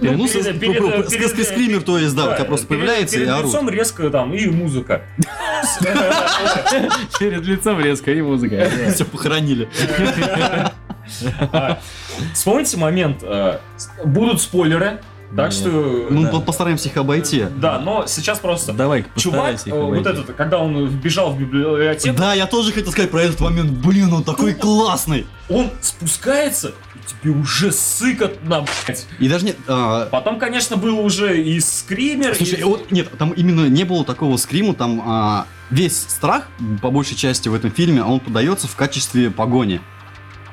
Ну, с- с- с- с- скример, то есть, да, у тебя просто перед- появляется и перед орут. лицом резко там, и музыка. Перед лицом резко и музыка. Все похоронили. А, Вспомните момент, э, будут спойлеры, так Нет. что... Ну, Да. по- постараемся их обойти. Да, но сейчас просто... Давай-ка Чувак, их э, вот этот, когда он вбежал в библиотеку, Да, я тоже хотел сказать про этот момент. Блин, он такой классный. он спускается, и тебе уже сыкотно, блядь. И даже нет, а, Потом, конечно, был уже и скример, Слушай, и... вот нет, там именно не было такого скрима, там а, весь страх, по большей части в этом фильме, он подается в качестве погони.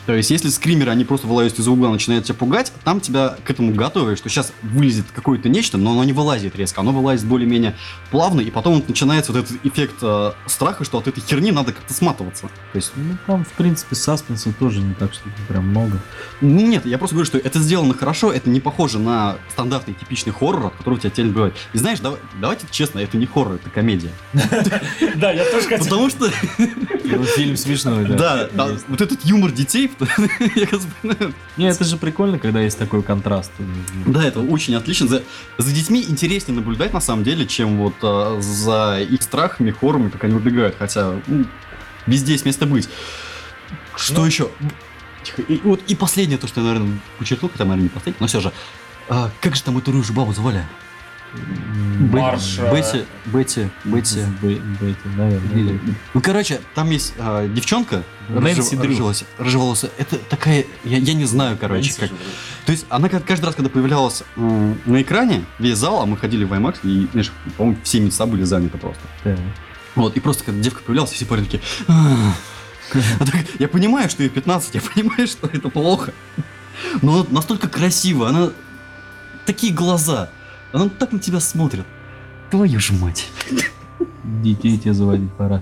То есть, если скримеры, они просто вылазят из угла, начинают тебя пугать, там тебя к этому готовят, что сейчас вылезет какое-то нечто, но оно не вылазит резко, оно вылазит более-менее плавно, и потом вот начинается вот этот эффект э, страха, что от этой херни надо как-то сматываться. То есть, Ну, там, в принципе, саспенса тоже не так, что прям много. ну нет, я просто говорю, что это сделано хорошо, это не похоже на стандартный типичный хоррор, от которого тебя телек бывает. И знаешь, давай- давайте честно, это не хоррор, это комедия. Да, я тоже хотел... Потому что Ну, фильм смешной. Да, да, вот этот юмор детей, как бы, Не, это же прикольно, когда есть такой контраст. да, это очень отлично. За, за детьми интереснее наблюдать на самом деле, чем вот а, за их страхами, хоррорами, как они убегают. Хотя ну, везде есть место быть. Что Ну. еще? Тихо, И, вот, и последнее, то, что я, наверное, подчеркнул, хотя, наверное, не последнее, но все же. А, как же там эту рыжую бабу звали? Марш, э, Бетти, Бетти, Бетти. Бе- Бетти, наверное. Или- Ну, короче, там есть а, девчонка, Нэнси рыжеволосая- рыжеволосая. Это такая, я, я не знаю, короче, как. То есть она каждый раз, когда появлялась на экране, весь зал, а мы ходили в IMAX, и, знаешь, по-моему, все места были заняты просто. Да. Вот, и просто когда девка появлялась, все парни такие... А так, Я понимаю, что ей 15, я понимаю, что это плохо. Но она настолько красиво, она... Такие глаза. Она так на тебя смотрит. Твою же мать. Детей тебе заводить пора.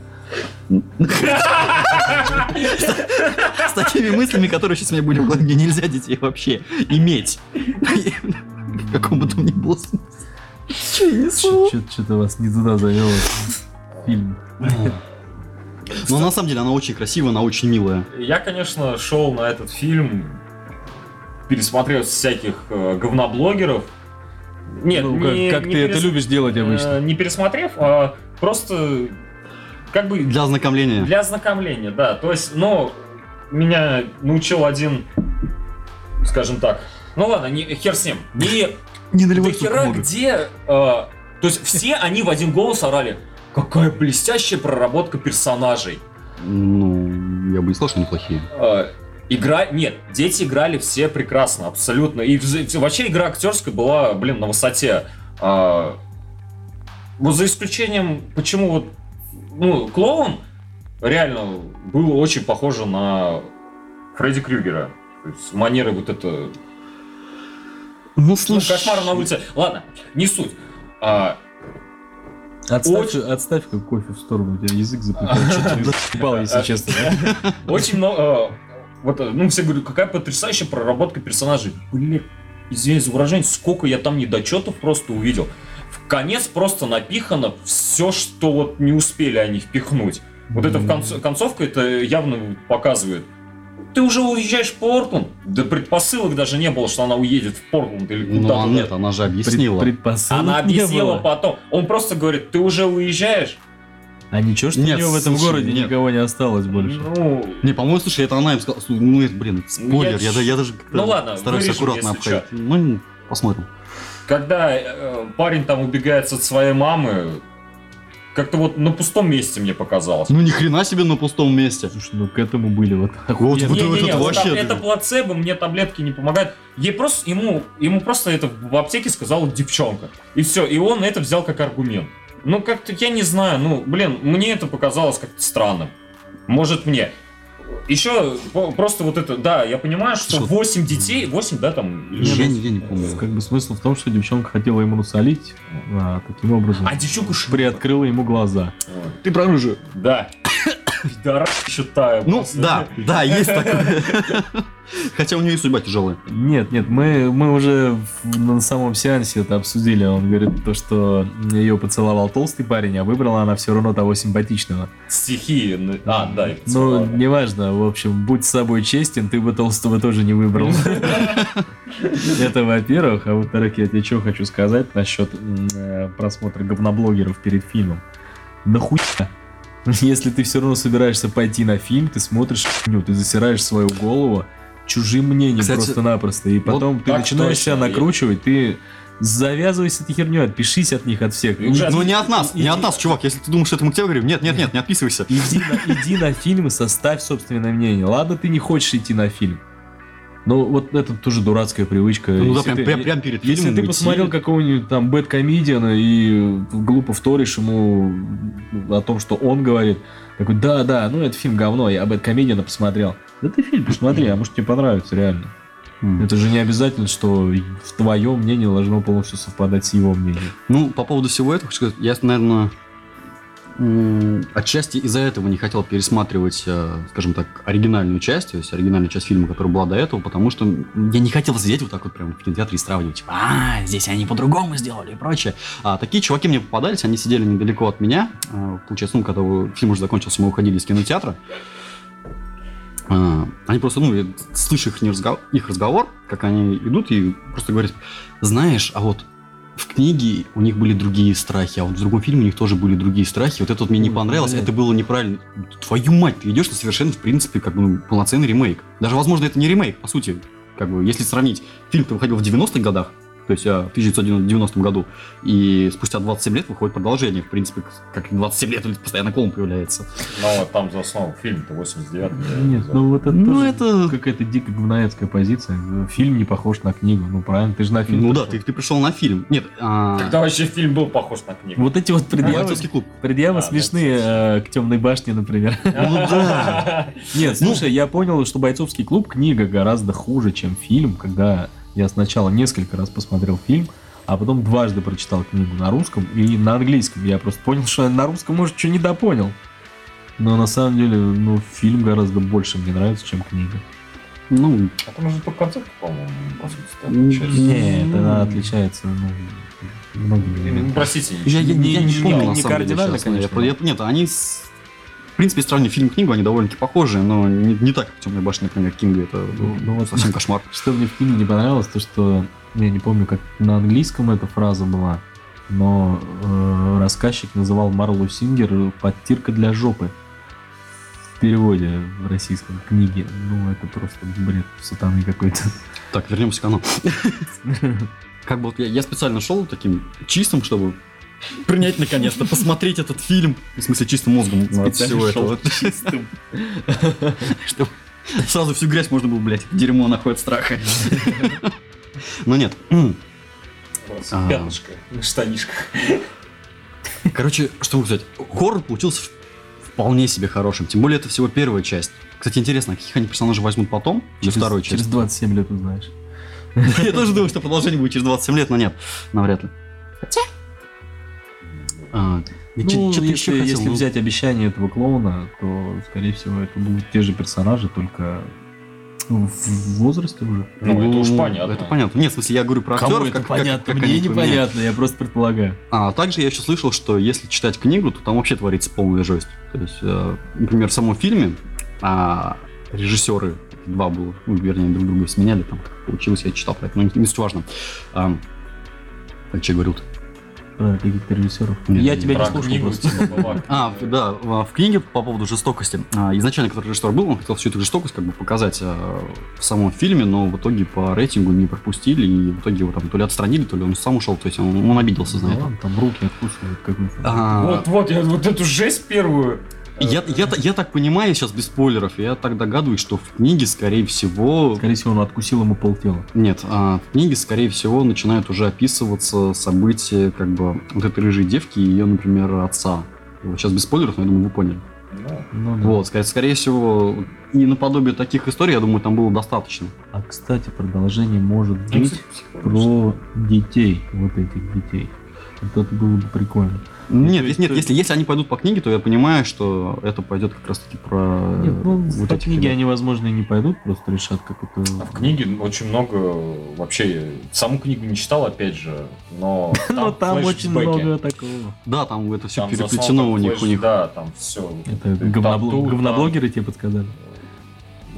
С такими мыслями, которые сейчас у меня были в голове, нельзя детей вообще иметь. В каком бы то ни было смысле. Что-то вас не туда завел этот фильм. Но на самом деле она очень красивая, она очень милая. Я, конечно, шел на этот фильм, пересмотрел всяких э, говноблогеров. Нет, Ну, не- как, как не ты это перес- любишь делать э, обычно? Не пересмотрев, а просто как бы Для ознакомления. для ознакомления, да. То есть, ну, меня научил один, скажем так, ну ладно, не, хер с ним. Не Не наливай хера где... э, то есть все они в один голос орали, какая блестящая проработка персонажей. Ну, я бы не сказал, что они плохие. Э, Игра... Нет, дети играли все прекрасно, абсолютно. И вообще игра актерская была, блин, на высоте. А, Вот за исключением, почему вот... Ну, клоун реально был очень похоже на Фредди Крюгера. То есть манеры вот это... Ну, Ну, слушай... кошмар на улице. Ладно, не суть. А, Отставь, очень- отставь кофе в сторону, у тебя язык заплетает. Что ты если честно. Очень много... Вот, э, ну, все говорят, какая потрясающая проработка персонажей. Блин, извиняюсь за выражение, сколько я там недочетов просто увидел. В конец просто напихано все, что вот не успели они впихнуть. Вот это в конц- концовка это явно показывает. Ты уже уезжаешь в Портленд? Да предпосылок даже не было, что она уедет в Портленд или Ну, куда-то. а нет, она же Пред- объяснила. предпосылок Она не объяснила было. потом. Он просто говорит, ты уже уезжаешь? А ничего, что Нет, у него в этом слушай, городе нет. никого не осталось больше. Ну, Не, по-моему, слушай, это она им сказала. Ну, это, блин, спойлер, я, Я я даже Ну ладно, стараюсь вырежем, аккуратно обходить. Ну, посмотрим. когда э, парень там убегает от своей мамы, как-то вот на пустом месте мне показалось. Ну, ни хрена себе на пустом месте. Слушай, ну к этому были вот Вот, охуенные. вот Не-не-не, это вот вообще- там это плацебо, мне таблетки не помогают. Ей просто, ему, ему просто это в аптеке сказала девчонка. И все, и он это взял как аргумент. Ну, как-то, я не знаю, ну, блин, мне это показалось как-то странным. Может, мне. Еще просто вот это, да, я понимаю, что Что? 8 детей, 8, да, там, или Я, не- я не помню. Как бы смысл в том, что девчонка хотела ему насолить, а таким образом А девчонка ш- приоткрыла ему глаза. Вот. Ты про рыжую. Да. Пидора считаю. Ну, просто. да, да, есть такое. Хотя у нее и судьба тяжелая. Нет, нет, мы, мы уже на самом сеансе это обсудили. Он говорит то, что ее поцеловал толстый парень, а выбрала она все равно того симпатичного. Стихи. ну, А, да, их Ну, неважно, в общем, будь с собой честен, ты бы толстого тоже не выбрал. Это во-первых, а во-вторых, я тебе что хочу сказать насчет э, просмотра говноблогеров перед фильмом. Нахуя? Если ты все равно собираешься пойти на фильм, ты смотришь хуйню, ты засираешь свою голову чужим мнением Кстати, просто-напросто. И потом ты так начинаешь точно, себя накручивать, ты завязывай с этой херней, отпишись от них, от всех. И уже- Ну, не от нас, не Иди- от нас, чувак. Если ты думаешь, что это мы к тебе говорим, нет, нет, нет, не отписывайся. Иди на, иди на фильм и составь собственное мнение. Ладно, ты не хочешь идти на фильм. Но вот это тоже дурацкая привычка. Ну да, прям, ты- прям, прям перед Если ты идти. посмотрел какого-нибудь там бэткомедиана и глупо вторишь ему о том, что он говорит, такой, да, да, ну это фильм говно, я бэткомедиана посмотрел. Да ты фильм посмотри, а может тебе понравится реально. Это же не обязательно, что в твоем мнении должно полностью совпадать с его мнением. Ну, по поводу всего этого, хочу сказать, я, наверное, отчасти из-за этого не хотел пересматривать, э, скажем так, оригинальную часть, то есть оригинальную часть фильма, которая была до этого, потому что я не хотел сидеть вот так вот прям в кинотеатре и сравнивать, типа, а, здесь они по-другому сделали и прочее. А такие чуваки мне попадались, они сидели недалеко от меня, э, получается, ну, когда фильм уже закончился, мы уходили из кинотеатра, А, Они просто, ну, я слышу их, не разгов- их разговор, как они идут и просто говорят, знаешь, а вот в книге у них были другие страхи, а вот в другом фильме у них тоже были другие страхи. Вот это вот мне не понравилось, это было неправильно. Твою мать, ты идешь на совершенно, в принципе, как бы ну, полноценный ремейк. Даже, возможно, это не ремейк, по сути. Как бы, если сравнить, фильм-то выходил в 90-х годах, то есть а, в 1990 году, и спустя 27 лет выходит продолжение, в принципе, как и 27 лет постоянно клоун появляется. Но вот там за основу фильм-то 89 Нет, ну вот это Ну, это- какая-то дико говноедская позиция. Фильм не похож на книгу. Ну, правильно, ты же на фильм Ну да, пришел. ты, ты пришел на фильм. Нет, а, Когда вообще фильм был похож на книгу? Вот эти вот предъявы, бойцовский клуб. предъявы А, смешные э, к темной башне, например. Ну да. Нет, слушай, я понял, что бойцовский клуб книга гораздо хуже, чем фильм, когда я сначала несколько раз посмотрел фильм, а потом дважды прочитал книгу на русском и на английском. Я просто понял, что я на русском, может, что недопонял. Но на самом деле, ну, фильм гораздо больше мне нравится, чем книга. Ну, А там уже только концепт, по-моему, по сути, отличается. Нет, она отличается, ну, многими Ну. Простите, я, я- Не- я не не- помню, не на самом деле, кардинально, честно. конечно, Я- я- нет, они, с- принципе, если сравнить фильм и книгу, они довольно-таки похожи, но не, не так, как «Темная башня», например, Кинга, это Ну, ну вот совсем кошмар. Что мне в фильме не понравилось, то что я не помню, как на английском эта фраза была, но э, рассказчик называл Марлу Сингер подтирка для жопы. В переводе в российском книге. Ну, это просто бред сатаны какой-то. Так, вернемся к оно. Как бы вот я, я специально шел таким чистым, чтобы принять наконец-то, посмотреть этот фильм, в смысле чистым мозгом от всего этого. Чтобы сразу всю грязь можно было, блядь, дерьмо находит страха. Но нет. Просто А. Пятнышко на штанишках. Короче, что могу сказать? Хоррор получился вполне себе хорошим. Тем более, это всего первая часть. Кстати, интересно, каких они персонажей возьмут потом? Через вторую часть. Через 27 лет узнаешь. Я тоже думаю, что продолжение будет через 27 лет, но нет, навряд ли. А, Ну, если, еще хотел, если ну, взять обещание этого клоуна, то, скорее всего, это будут те же персонажи, только в возрасте уже. Ну, это уж понятно. Это понятно. Нет, в смысле, я говорю про Кому актеров, это как, как- понятно? как Мне они поменяют. непонятно, я просто предполагаю. А также я еще слышал, что если читать книгу, то там вообще творится полная жесть. То есть, э, например, в самом фильме а, режиссеры два было, ну, вернее, друг друга сменяли, там как получилось, я читал про это, но не, не суть важно. А, так, что я говорил Про каких-то режиссеров. Нет, я тебя не книгу просто. типа. А, да, в в книге по поводу жестокости. а, Изначально, который режиссер был, он хотел всю эту жестокость как бы показать а, в самом фильме, но в итоге по рейтингу не пропустили, и в итоге его там то ли отстранили, то ли он сам ушел, то есть он, он обиделся за это. там руки откусывают какую-то. А, Вот, вот, я вот эту жесть первую. Я, я, я так понимаю сейчас без спойлеров, я так догадываюсь, что в книге, скорее всего, Скорее всего, он откусил ему полтела. Нет, а в книге, скорее всего, начинают уже описываться события, как бы, вот этой рыжей девки и ее, например, отца. Вот сейчас без спойлеров, но я думаю, вы поняли. Ну, Ну, да. Вот, скорее, скорее всего, и наподобие таких историй, я думаю, там было достаточно. А, кстати, продолжение может быть про детей, вот этих детей. Вот это было бы прикольно. Нет, то есть, нет, если, если они пойдут по книге, то я понимаю, что это пойдет как раз-таки про Нет, ну, вот по этих книге ребят. они, возможно, и не пойдут, просто решат, как это... А в книге очень много вообще. Саму книгу не читал, опять же, но Но там очень много такого. Да, там это все переплетено у них, у них. Да, там все. Это говнобло- говноблогеры тебе подсказали?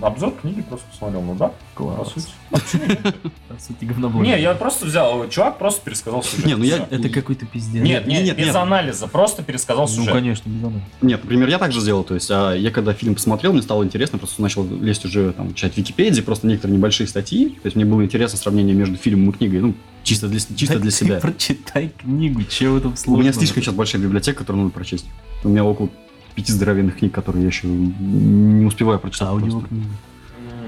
Обзор книги просто посмотрел, ну да, по Класс. сути. По сути, говноблогеры. Не, я просто взял, чувак просто пересказал сюжет. Не, ну я-. Это какой-то пиздец. Нет, нет, нет, без анализа, просто пересказал Ну, сюжет. конечно, без анализа. Нет, например, я также сделал, то есть, а я когда фильм посмотрел, мне стало интересно, просто начал лезть уже, там, читать Википедии, просто некоторые небольшие статьи, то есть мне было интересно сравнение между фильмом и книгой, ну, чисто для, чисто Да для ты себя. прочитай книгу, чего в этом У меня слишком сейчас большая библиотека, которую надо прочесть. У меня около пяти здоровенных книг, которые я еще не успеваю прочитать. М,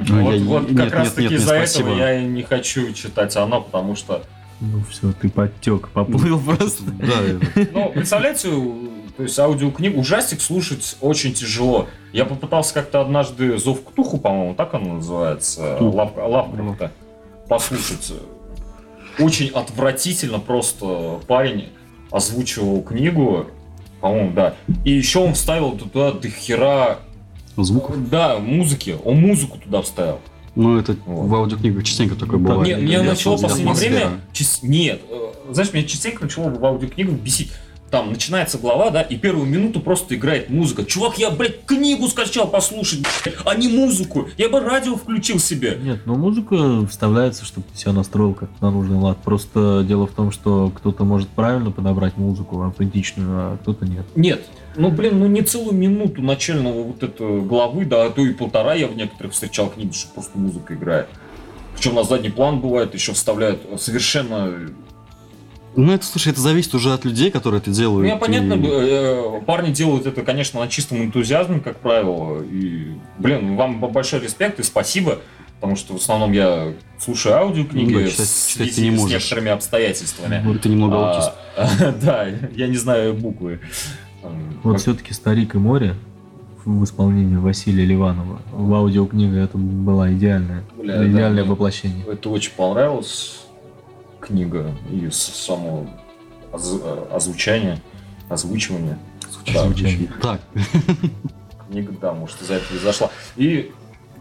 Ну, Вот, я- вот как нет, раз нет, таки из-за этого я и не хочу читать оно, потому что Ну все, ты подтек, поплыл просто. Да, Ну, представляете, то есть аудиокнигу, ужастик слушать очень тяжело. Я попытался как-то однажды «Зов Ктуху», по-моему, так оно называется. Лав, Лавкрафта, послушать. Очень отвратительно просто парень озвучивал книгу, по-моему, да. И еще он вставил туда до хера, звуков. да, музыки. Он музыку туда вставил. Ну, это Вот. в аудиокнигах частенько такое бывает. Не, мне Я начало в последнее время... чис- Нет, э, знаешь, меня частенько начало в аудиокнигах бесить. Там начинается глава, да, и первую минуту просто играет музыка. Чувак, я, блядь, книгу скачал послушать, блядь, а не музыку. Я бы радио включил себе. Нет, ну музыка вставляется, чтобы ты себя настроил как на нужный лад. Просто дело в том, что кто-то может правильно подобрать музыку, аутентичную, а кто-то нет. Нет, ну, блин, ну не целую минуту начального вот этой главы, да, а то и полтора я в некоторых встречал книги, что просто музыка играет. Причем на задний план бывает, еще вставляют совершенно... Ну, это, слушай, это зависит уже от людей, которые это делают. Ну, я понятно, и- э, парни делают это, конечно, на чистом энтузиазме, как правило. И, блин, вам большой респект и спасибо, потому что в основном я слушаю аудиокниги Ну да, читать- читать ты связи не с можешь. некоторыми обстоятельствами. Вот ты немного А, аутист. Да, я не знаю буквы. Вот как- все-таки «Старик и море» в исполнении Василия Ливанова. В аудиокниге это была идеальная, Бля, да, идеальное мне- воплощение. Это очень понравилась книга и само оз- озвучание, озвучивание. Да, Звучание. Так, Книга, да, может, из-за этого и зашла. И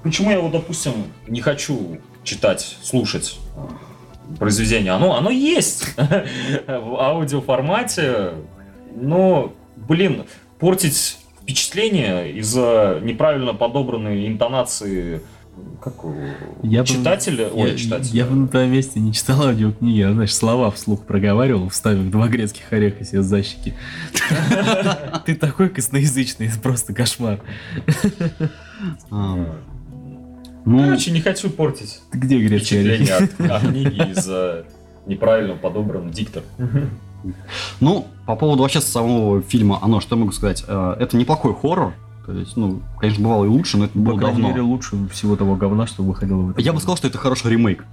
почему я вот, допустим, не хочу читать, слушать э, произведение? Оно, оно есть в аудиоформате, но, блин, портить впечатление из-за неправильно подобранной интонации как, Я бы- читателя, ой, Я, читателя. я бы на твоем месте не читал аудиокниги, а, знаешь, слова вслух проговаривал, вставив два грецких ореха себе за щеки. Ты такой косноязычный, просто кошмар. а, ну, Короче, не хочу портить где грецкие орехи? от книги из-за неправильно подобран диктор. ну, по поводу вообще самого фильма «Оно», что я могу сказать? Э, Это неплохой хоррор. То есть, ну, конечно, бывало и лучше, но это По было крайней давно. мере, лучше всего того говна, что выходило в этом Я бы сказал, что это хороший ремейк.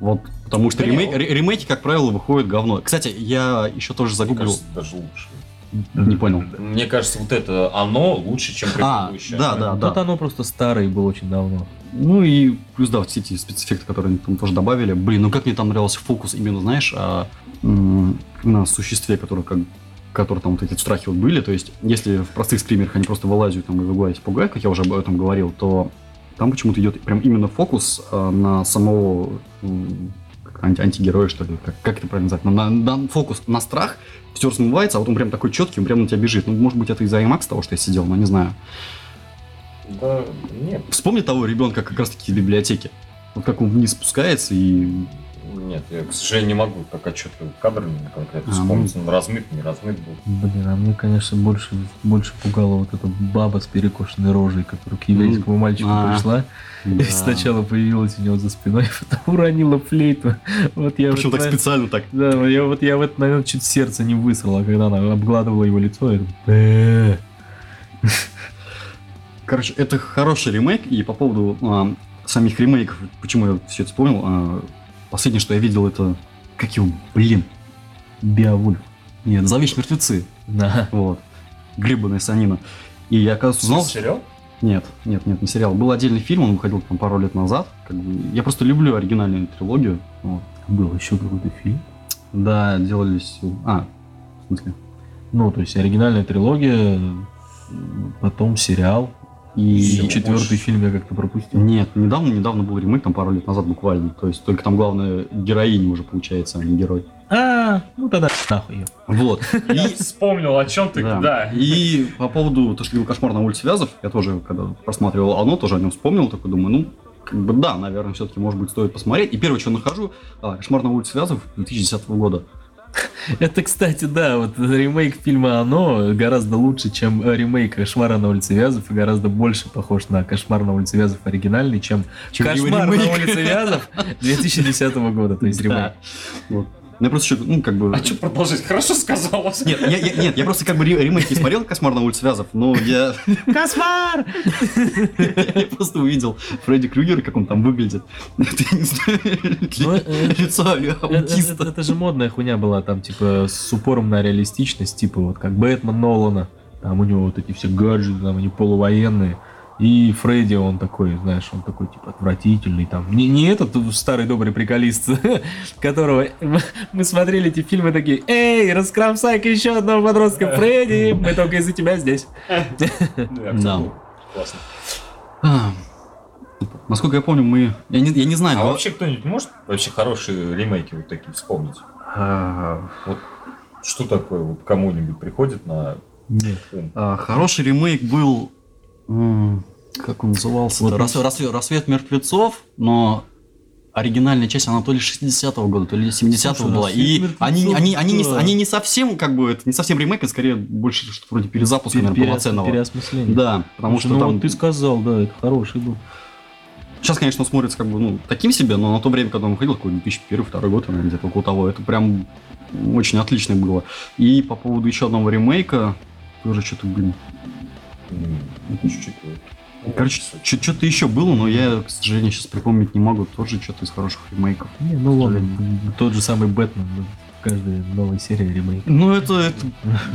Вот, потому что Да не, ремейк, ремейки, как правило, выходят говно. Кстати, я еще тоже Мне загуглил. кажется, даже лучше. Не понял. Мне кажется, вот это оно лучше, чем А, предыдущее. да, да, Тут да. оно просто старое и было очень давно. Ну и плюс, да, все эти спецэффекты, которые они там тоже добавили. Блин, ну как мне там нравился фокус именно, знаешь, а, на существе, которое как которые там вот эти страхи вот были, то есть, если в простых скримерах они просто вылазят там и выгуляют, пугают, как я уже об этом говорил, то там почему-то идет прям именно фокус а, на самого анти- антигероя, что ли, как, как это правильно назвать, на, на- на фокус на страх, все размывается, а вот он прям такой четкий, он прям на тебя бежит. Ну, может быть, это из-за IMAX того, что я сидел, но не знаю. Да, нет, Вспомни того ребенка как раз-таки в библиотеке. Вот как он вниз спускается и... нет, я, к сожалению, не могу так отчетливо кадрами конкретно А, вспомнить. Он размыт, не размыт был. Блин, а мне, конечно, больше, больше пугала вот эта баба с перекошенной рожей, которая к еврейскому мальчику а, пришла. И Да. сначала появилась у него за спиной, потом уронила флейту. Вот я Причем вот так на- специально так. Да, я вот я в этот момент чуть сердце не высрало, когда она обгладывала его лицо. «Бэ». Короче, это хороший ремейк, и по поводу а, самих ремейков, почему я все это вспомнил, а, последнее, что я видел, это... Как его, блин? Беовульф. Нет, «Зовишь мертвецы». Да. Вот. Грибаная санина. И я, оказывается, узнал... Сериал? Нет, нет, нет, не сериал. Был отдельный фильм, он выходил там пару лет назад. Как бы, я просто люблю оригинальную трилогию. Вот. Был еще какой-то фильм. Да, делались... А, в смысле? Ну, то есть оригинальная трилогия, потом сериал. И... Четвертый фильм я как-то пропустил. Нет, недавно, недавно был ремейк, там пару лет назад буквально. То есть только там главная героиня уже получается, а не герой. А, ну тогда нахуй её. Вот. Я И, вспомнил, о чем ты, да. И по поводу то, что говорил кошмар на улице Вязов, я тоже, когда просматривал оно, тоже о нем вспомнил, такой думаю, ну, как бы да, наверное, все-таки, может быть, стоит посмотреть. И первое, что нахожу, а, кошмар на улице Вязов 2010 года. Это, кстати, да, вот ремейк фильма «Оно» гораздо лучше, чем э, ремейк «Кошмара на улице Вязов» и гораздо больше похож на «Кошмар на улице Вязов» оригинальный, чем Чем «Кошмар на улице Вязов» 2010 года, то есть ремейк. Вот. Ну, я просто еще, ну, как бы... А что продолжить? Хорошо сказал. Нет, я, я- нет, я просто как бы ре- ремейк не смотрел «Кошмар на улице Вязов», но я, Кошмар! я просто увидел Фредди Крюгера, как он там выглядит. Лицо аутиста. это же модная хуйня была, там, типа, с упором на реалистичность, типа, вот как Бэтмен Нолана, там у него вот эти все гаджеты, там, они полувоенные, и Фредди, он такой, знаешь, он такой, типа, отвратительный, там, не, не этот старый добрый приколист, которого мы- смотрели эти фильмы такие, эй, раскромсай-ка еще одного подростка, Фредди, мы только из-за тебя здесь. Да. Классно. А, Насколько я помню, мы... Я не, я не знаю, А вообще кто-нибудь может вообще хорошие ремейки вот такие вспомнить? А, Что такое вот кому-нибудь приходит на Нет. а, Хороший ремейк был... Как он назывался? Вот Рассвет, рассвет- «Рассвет мертвецов», но оригинальная часть, она то ли 60-го года, то ли 70-го Слушай, была. И «Рассвет они, мертвецов», они, они, не, они не совсем, как бы, это не совсем ремейк, это скорее больше что-то вроде перезапуска, наверное, Пере- полноценного. Переосмысление. Да, потому Слушай, что ну там... вот ты сказал, да, это хороший был. Сейчас, конечно, смотрится как бы, ну, таким себе, но на то время, когда он выходил, какой 2001-2002 год, наверное, где-то около того, это прям очень отлично было. И по поводу еще одного ремейка, тоже что-то, блин, Чуть-чуть. короче, что-то еще было, но я, к сожалению, сейчас припомнить не могу, тоже что-то из хороших ремейков. Не, ну ладно, тот же самый Бэтмен, ну, в каждой новой серии ремейк. Ну, это, это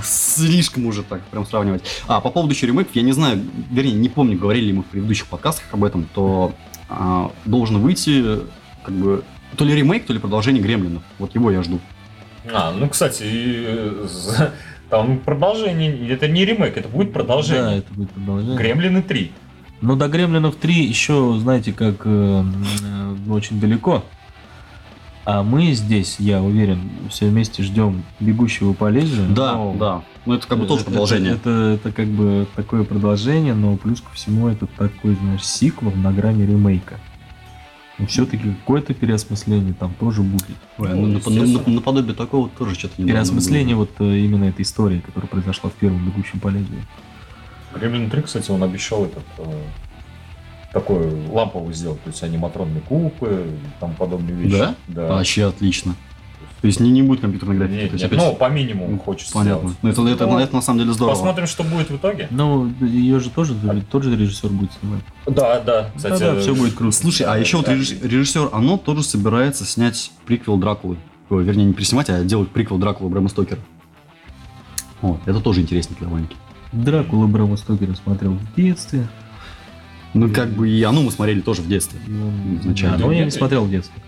слишком уже так прям сравнивать. А по поводу еще ремейков, я не знаю, вернее, не помню, говорили ли мы в предыдущих подкастах об этом, то а, должен выйти как бы то ли ремейк, то ли продолжение Гремлинов. Вот его я жду. А, ну, кстати, и, э, за- там продолжение, это не ремейк, это будет Да, продолжение. это будет продолжение. Гремлины 3. Но до Гремлинов 3 еще, знаете, как э, э, очень далеко. А мы здесь, я уверен, все вместе ждем бегущего по лезвию. Да, но да. Ну, это как бы тоже это- продолжение. Это, это, как бы такое продолжение, но плюс ко всему это такой, знаешь, сиквел на грани ремейка. Но все-таки какое-то переосмысление там тоже будет. Ой, Ну, ну, нап- нап- наподобие такого тоже что-то недавно Переосмысление было. вот э, именно этой истории, которая произошла в первом бегущем по лезвию. Гремлин 3, кстати, он обещал этот э, такой ламповый сделать, то есть аниматронные кубы и там подобные вещи. Да? Да. Вообще отлично. То есть не, не будет компьютерной графики. Нет, есть нет, опять- ну, по минимуму хочется Понятно. сделать. Ну, это, это, Ну, это на самом деле здорово. Посмотрим, что будет в итоге. Ну, ее же тоже, тот же режиссер будет снимать. Да, да. Кстати, Да-да, все будет круто. Слушай, а еще вот Да. режисс- режиссер Оно тоже собирается снять приквел Дракулы. Ой, вернее, не переснимать, а делать приквел Дракулы Брэма Стокера. Вот, это тоже интересно для Ваньки. Дракула Брэма Стокера смотрел в детстве. Ну, как бы и Оно мы смотрели тоже в детстве. Он... Изначально. Оно я не смотрел в детстве.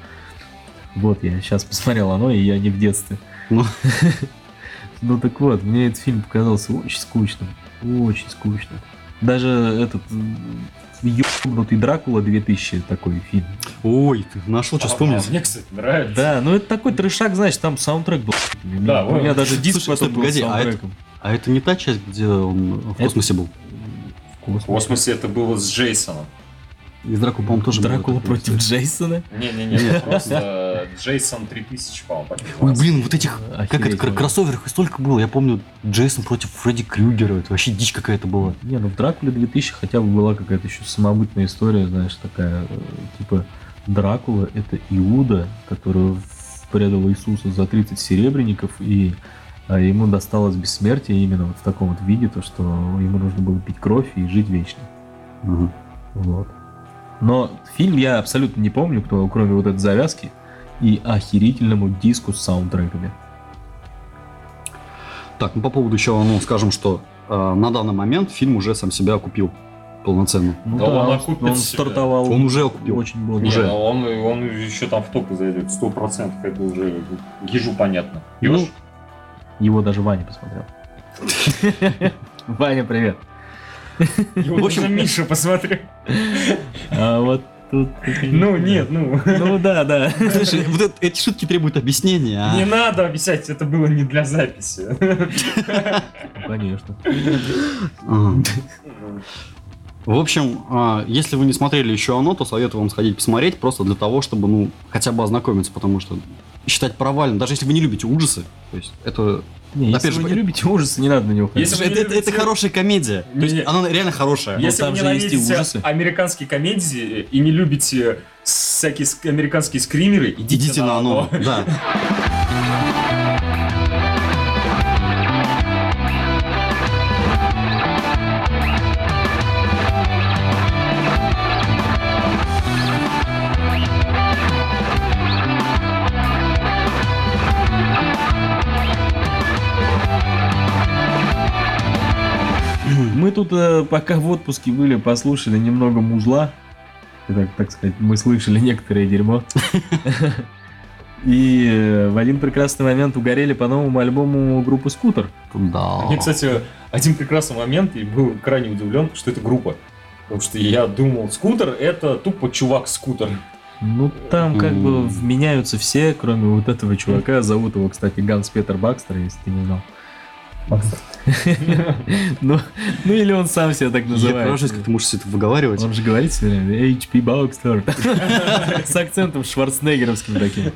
Вот, я сейчас посмотрел оно, и я не в детстве. Ну. Ну так вот, мне этот фильм показался очень скучным. Очень скучным. Даже этот ебнутый Дракула 2000 такой фильм. Ой, ты нашел, что А, вспомнил. Мне, кстати, нравится. Да, ну это такой трешак, знаешь, там саундтрек был. Да, у меня даже диск Слушай, потом был погоди, с а это- саундтреком. А это не та часть, где он в космосе был? В В космосе это было с Джейсоном. Из Дракулы, по-моему, тоже Дракула против Джейсона. Не-не-не, просто Джейсон 3000, по-моему, Ой, блин, вот этих, как Охереть это, кр- и столько было. Я помню, Джейсон против Фредди Крюгера. Это вообще дичь какая-то была. Не, ну в Дракуле 2000 хотя бы была какая-то еще самобытная история, знаешь, такая, э, типа, Дракула — это Иуда, который предал Иисуса за 30 серебряников, и а, ему досталось бессмертие именно вот в таком вот виде, то, что ему нужно было пить кровь и жить вечно. Ага. Вот. Но фильм я абсолютно не помню, кто, кроме вот этой завязки и охерительному диску с саундтреками. Так, ну по поводу еще, ну, скажем, что э, на данный момент фильм уже сам себя окупил полноценно. Ну Да он окупит он себя. стартовал Он уже окупил. очень был. Не, Уже. ну он, он еще там в топы зайдет, сто процентов, это уже ежу понятно. Ну? Его даже Ваня посмотрел. Ваня, привет. Его в общем- Миша посмотрел. А вот тут... Ну, нет, ну. Ну да, да. Слушай, вот это- эти шутки требуют объяснения. а? Не надо объяснять, это было не для записи. Конечно. Ага. В общем, а, если вы не смотрели еще оно, то советую вам сходить посмотреть, просто для того, чтобы, ну, хотя бы ознакомиться, потому что считать провальным, даже если вы не любите ужасы, то есть это, Не, если Опять же, вы не любите ужасы, не надо на него ходить. Если это, не это- это любите- хорошая комедия, то есть она реально хорошая. Если там вы же есть и ненавидите ужасы. американские комедии и не любите всякие ск- американские скримеры, идите, Идите на оно, да. тут, э, пока в отпуске были, послушали немного музла. Так, так сказать, мы слышали некоторое дерьмо. И э, в один прекрасный момент угорели по новому альбому группы Скутер. Да. Мне, кстати, один прекрасный момент, и был крайне удивлен, что это группа. Потому что я думал, скутер это тупо чувак-скутер. Ну, там как бы вменяются все, кроме вот этого чувака. Зовут его, кстати, Ганс Петер Бакстер, если ты не знал. Ну, ну или он сам себя так Я называет. поражаюсь, как ты можешь все это выговаривать. Он же говорит все время HP Бакстер. С акцентом шварценеггеровским таким.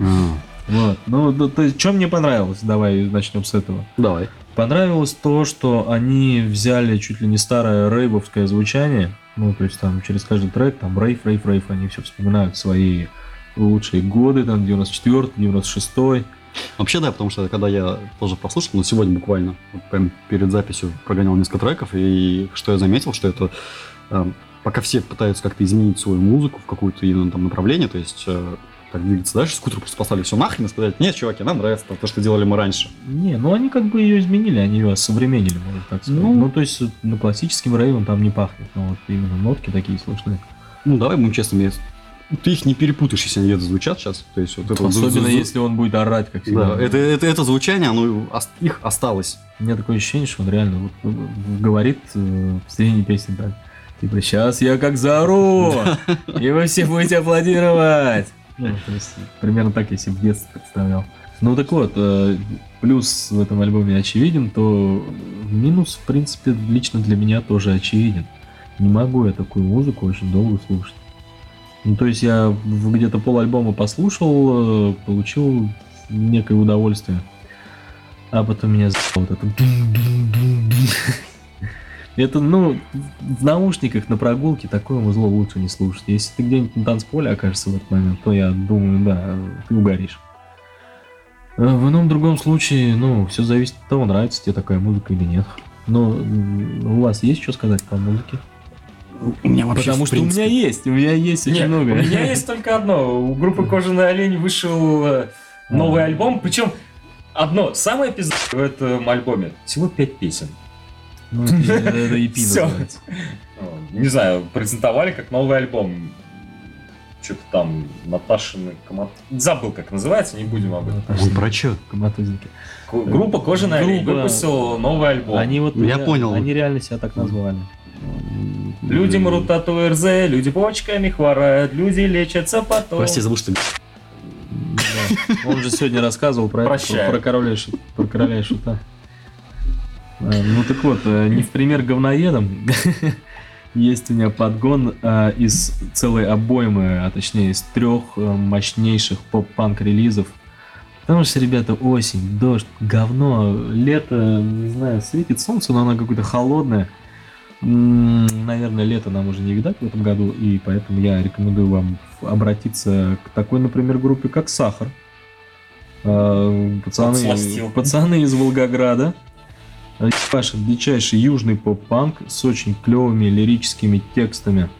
А, Вот. Ну, да, то есть, что мне понравилось? Давай начнем с этого. Давай. Понравилось то, что они взяли чуть ли не старое рейвовское звучание Ну, то есть там через каждый трек, там рейв, рейв, рейв, они все вспоминают свои лучшие годы, там 94 96 Вообще, да, потому что когда я тоже послушал, ну, сегодня буквально, вот прям перед записью прогонял несколько треков, и что я заметил, что это э, пока все пытаются как-то изменить свою музыку в какое-то именно там направление, то есть э, так двигаться дальше, скутер просто поставили все нахрен и сказать, нет, чуваки, нам нравится то, что делали мы раньше. Не, ну они как бы ее изменили, они ее современнили, можно так сказать. Ну. Ну, то есть на классическим рейвом там не пахнет, но вот именно нотки такие слышны. Ну, давай будем честными, ты их не перепутаешь, если они где-то звучат сейчас. То есть, вот это Особенно если он будет орать, как всегда. Да, это, это, это звучание, оно их осталось. У меня такое ощущение, что он реально вот, э, говорит э, в середине песни так. Типа, сейчас я как заору, и вы все будете аплодировать. Ну, то есть, примерно так я себе в детстве представлял. Ну так вот, э, плюс в этом альбоме очевиден, то минус, в принципе, лично для меня тоже очевиден. Не могу я такую музыку очень долго слушать. Ну, то есть я где-то пол альбома послушал, э, получил некое удовольствие. А потом меня за***ло вот это. Это, ну, в наушниках на прогулке такое музло лучше не слушать. Если ты где-нибудь на танцполе окажешься в этот момент, то я думаю, да, ты угоришь. Э, В ином другом случае, ну, все зависит от того, нравится тебе такая музыка или нет. Но у вас есть что сказать по музыке? У меня вообще, Потому что у меня принципе, есть, у меня есть очень Нет, много. У меня есть только одно. У группы Кожаный олень вышел э, новый альбом. Причем одно самое пиздатое в этом альбоме. Всего пять песен. Ну, это, EP называется. Ну, Не знаю, презентовали как новый альбом. Что-то там Наташины комат... Забыл, как называется, не будем об этом. Он про чё? Коматозники. Группа Кожаный олень Группа- выпустила новый альбом. Они вот Я понял. Они реально себя так назвали. Люди мрут от ОРЗ, люди почками хворают, люди лечатся потом. Прости, забыл, что... Он же сегодня рассказывал про, это, про, короля, и Шу- про короля и шута. Э, Ну так вот, э, не в пример говноедом. Есть у меня подгон э, из целой обоймы, а точнее из трех э, мощнейших поп-панк релизов. Потому что, ребята, осень, дождь, говно, лето, не знаю, светит солнце, но оно какое-то холодное. Наверное, лето нам уже не видать в этом году, и поэтому я рекомендую вам обратиться к такой, например, группе, как Сахар. Э, Пацаны, пацаны из Волгограда. Паша, дичайший южный поп-панк с очень клевыми лирическими текстами.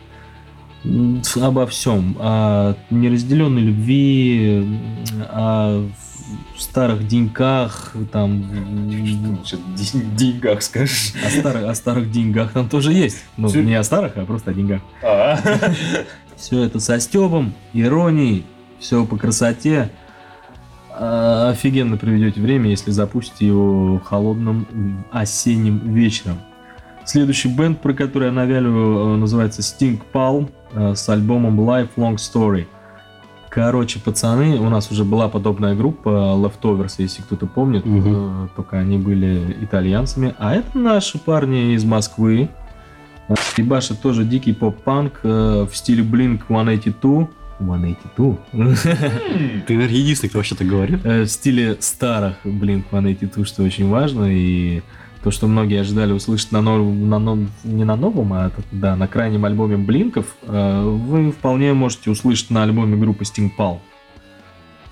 Обо всем. О неразделенной любви, м, старых деньках, там, Что деньгах скажешь. о старых, о старых деньгах там тоже есть. Ну, Всё- не о старых, а просто о деньгах. А, Все это со стебом, иронией, все по красоте. А, Офигенно проведете время, если запустите его холодным осенним вечером. Следующий бенд, про который я навяливаю, э, называется Sting Palm э, с альбомом Lifelong Story. Короче, пацаны, у нас уже была подобная группа Leftovers, если кто-то помнит, э, только они были итальянцами. А это наши парни из Москвы. Э, Ебаша тоже дикий поп-панк э, в стиле Blink 182. 182? Ты, наверное, единственный, кто вообще так говорит. В стиле старых Blink 182, что очень важно, и то, что многие ожидали услышать на новом, на нов- не на новом, а да, на крайнем альбоме Блинков, э, вы вполне можете услышать на альбоме группы Sting Pal.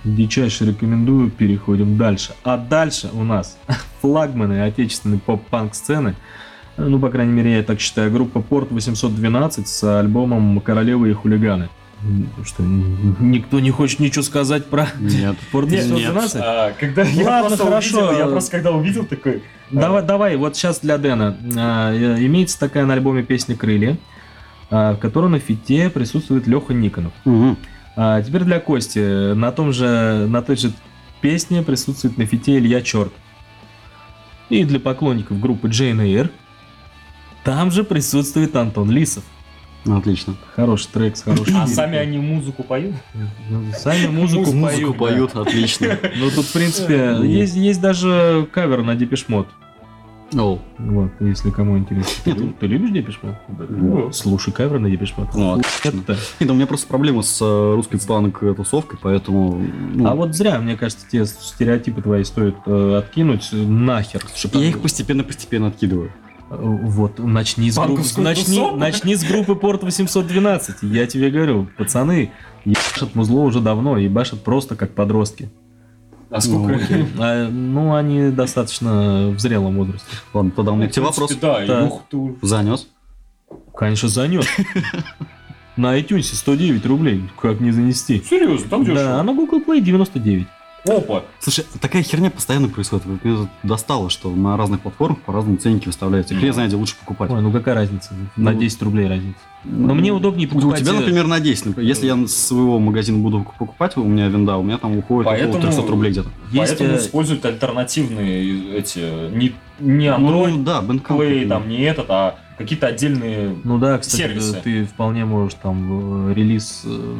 Дичайше рекомендую, переходим дальше. А дальше у нас флагманы отечественной поп-панк сцены, ну, по крайней мере, я так считаю, группа Порт 812 с альбомом «Королевы и хулиганы». Что, никто не хочет ничего сказать про Нет. Порт Нет, 812? а, Когда я Ладно, просто хорошо. увидел, я просто когда увидел такой... Давай, давай, вот сейчас для Дэна. А, э, имеется такая на альбоме песня «Крылья», а, в которой на фите присутствует Леха Никонов. Мгм. А теперь для Кости. На, том же, на той же песне присутствует на фите Илья Черт. И для поклонников группы Jane Eyre там же присутствует Антон Лисов. Отлично. Хороший трек с хорошим А сами они музыку поют? Ну, Сами музыку, Музыку поют. да. поют, отлично. Ну тут, в принципе, есть, есть даже кавер на Депешмот. О, Вот, если кому интересно. Ты, Нет, ты любишь Депешмот? Да. Слушай кавер на Депешмот. Ну, отлично. Это. Нет, у меня просто проблема с э, русской панк-тусовкой, поэтому... ну, А вот зря, мне кажется, те стереотипы твои стоит э, откинуть нахер. Я их постепенно-постепенно откидываю. Вот, начни с, группы, начни, начни с группы Порт 812. Я тебе говорю, пацаны, ебашат музло уже давно, ебашат просто как подростки. А сколько? А, ну, они достаточно в зрелом возрасте. Ладно, тогда у меня к тебе В вопрос. Да, Да. ух ты. Занес. Конечно, занес. На iTunes 109 рублей. Как не занести? Серьезно, там Да, дешево. а на Google Play 99. Опа. Слушай, такая херня постоянно происходит. Меня достало, что на разных платформах по разному ценники выставляются. Хрен знает, где лучше покупать. Ой, ну какая разница? На Ну, 10 рублей разница. Но мне удобнее У покупать... тебя, э, например, на 10. Например, Если я с своего магазина буду покупать, у меня винда, у меня там уходит Поэтому- около 300 рублей где-то. Есть, Поэтому э, используют альтернативные эти, не, не Android, Ну, да. Play, там, не этот, а какие-то отдельные... Ну да, кстати, сервисы. ты вполне можешь там э, релиз э,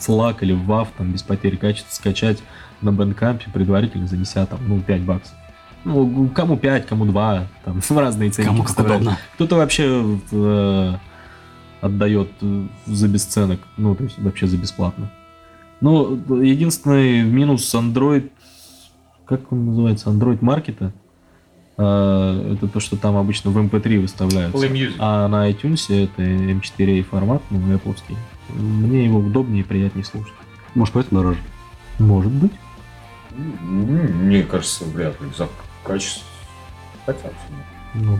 флаг или WAV там без потери качества скачать на Bandcamp, предварительно занеся там, ну, 5 баксов. Ну, кому 5, кому 2, там разные цены. Кому как удобно. Кто-то вообще э, отдает э, за бесценок, ну, то есть вообще за бесплатно. Ну, единственный минус Android, как он называется, Android маркета, э, это то, что там обычно в MP3 выставляются. Play Music. А на iTunes это M4A формат, ну, Apple. Мне его удобнее и приятнее слушать. Может, поэтому дороже. Может быть. Мне кажется, вряд ли. За качество. Хотя, Ну,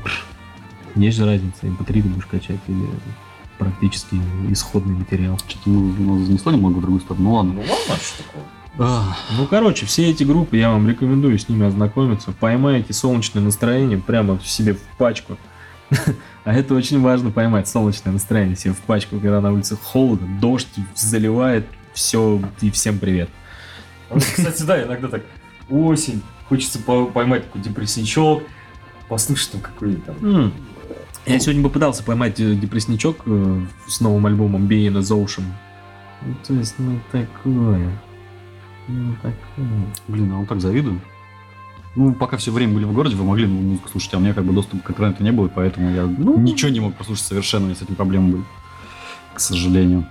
есть же разница, MP3 ты будешь качать или практически исходный материал. Что-то ну, занесло немного в другую сторону. Ну ладно. ну ладно, что такое. А, Ну, короче, все эти группы, я вам рекомендую с ними ознакомиться. Поймаете солнечное настроение прямо в себе в пачку. А это очень важно поймать солнечное настроение себе в пачку, когда на улице холодно, дождь заливает, все и всем привет. Вот, Кстати, да, иногда так осень, хочется по- поймать такой депрессничок, послушать там какой-нибудь там... М. Я сегодня попытался поймать э, депрессничок э, с новым альбомом as Ocean. Ну, то есть, ну, такое. Ну, такое. блин, а он так завидую. Ну, пока все время были в городе, вы могли ну, музыку слушать, а у меня как бы доступа к интернету не было, поэтому я Ну. ничего не мог послушать совершенно, и с этим проблемы были. К сожалению.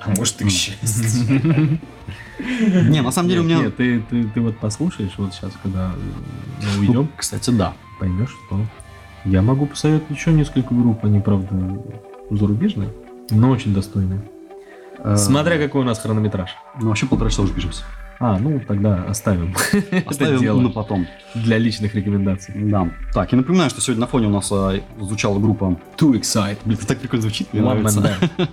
А может и к счастью. Не, на самом деле у меня... нет, ты, ты, ты вот послушаешь вот сейчас, когда мы уйдем, Ну, кстати, да. поймешь, что я могу посоветовать еще несколько групп, они, правда, зарубежные, но очень достойные. Э, Смотря какой у нас хронометраж. Ну, вообще полтора часа уже пишемся. А, ну тогда оставим Оставим на потом. для личных рекомендаций. Да. Так, и напоминаю, что сегодня на фоне у нас а, звучала группа... Too Excite. Блин, это так прикольно звучит, мне One нравится.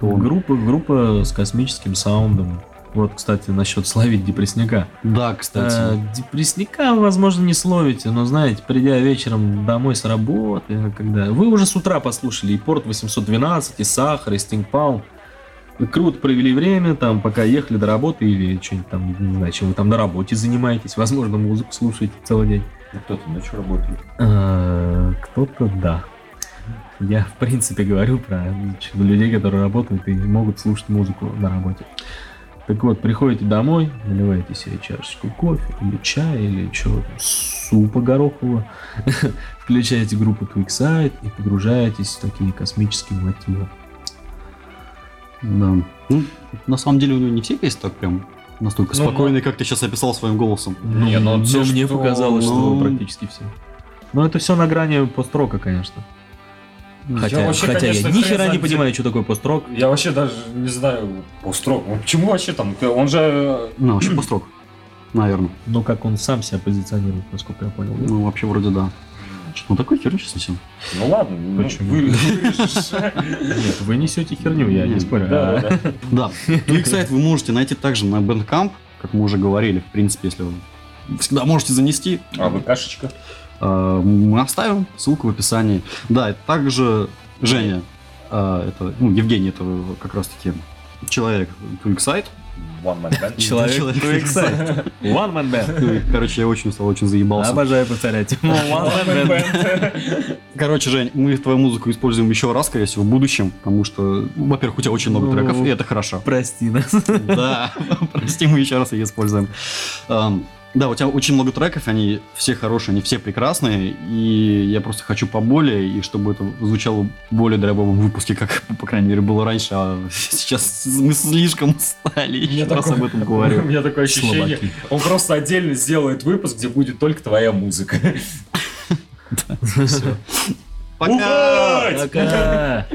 Он. Группа, группа с космическим саундом. Вот, кстати, насчет словить депресняка. Да, Э, кстати. депресняка, возможно, не словите, но, знаете, придя вечером домой с работы, когда... Вы уже с утра послушали и Порт 812, и Сахар, и Стингпаун. Вы круто провели время, там, пока ехали до работы или что-нибудь там, не знаю, чем вы там на работе занимаетесь. Возможно, музыку слушаете целый день. Кто-то ночью работает. Э, Кто-то да. Я, в принципе, говорю про людей, которые работают и могут слушать музыку на работе. Так вот, приходите домой, наливаете себе чашечку кофе или чая, или чего супа горохового, включаете группу Twixide и погружаетесь в такие космические мотивы. Да. Ну, на самом деле у него не все песни так прям настолько Ну, спокойные, как ты сейчас описал своим голосом. Не, ну, ну, те, мне что- показалось, что ну, практически все. Но это все на грани построка, конечно. Хотя, вообще, хотя конечно, я ни хрен хера не понимаю, что такое построк. Я вообще даже не знаю, построк. Ну, Почему вообще там? Он же... Ну, вообще построк. Наверное. Ну, как он сам себя позиционирует, насколько я понял. да? Ну, вообще вроде да. Что, ну такой херню сейчас несем. Ну ладно, ну, Почему? вы-. Нет, вы несете херню, я не спорю. Да, да. Да. Twixite вы можете найти также на Bandcamp, как мы уже говорили, в принципе, если вы всегда можете занести. А вы кашечка? Э, Мы оставим ссылку в описании. Да, это также Женя, э, это, ну, Евгений, это как раз-таки человек Twixite. One man band. Человек to excite. One man band. Ну, Короче, я очень устал, очень заебался. Обожаю повторять. One man band. Короче, Жень, мы твою музыку используем еще раз, скорее всего, в будущем, потому что, ну, во-первых, у тебя очень много Ну. треков, и это хорошо. Прости нас. Да, прости, мы еще раз ее используем. Да, у тебя очень много треков, они все хорошие, они все прекрасные, и я просто хочу поболее, и чтобы это звучало более дорогом выпуске, как, по крайней мере, было раньше, а сейчас мы слишком устали, У меня еще раз такое- об этом У говорю. меня такое ощущение, Слабаки. он просто отдельно сделает выпуск, где будет только твоя музыка. Пока! Пока.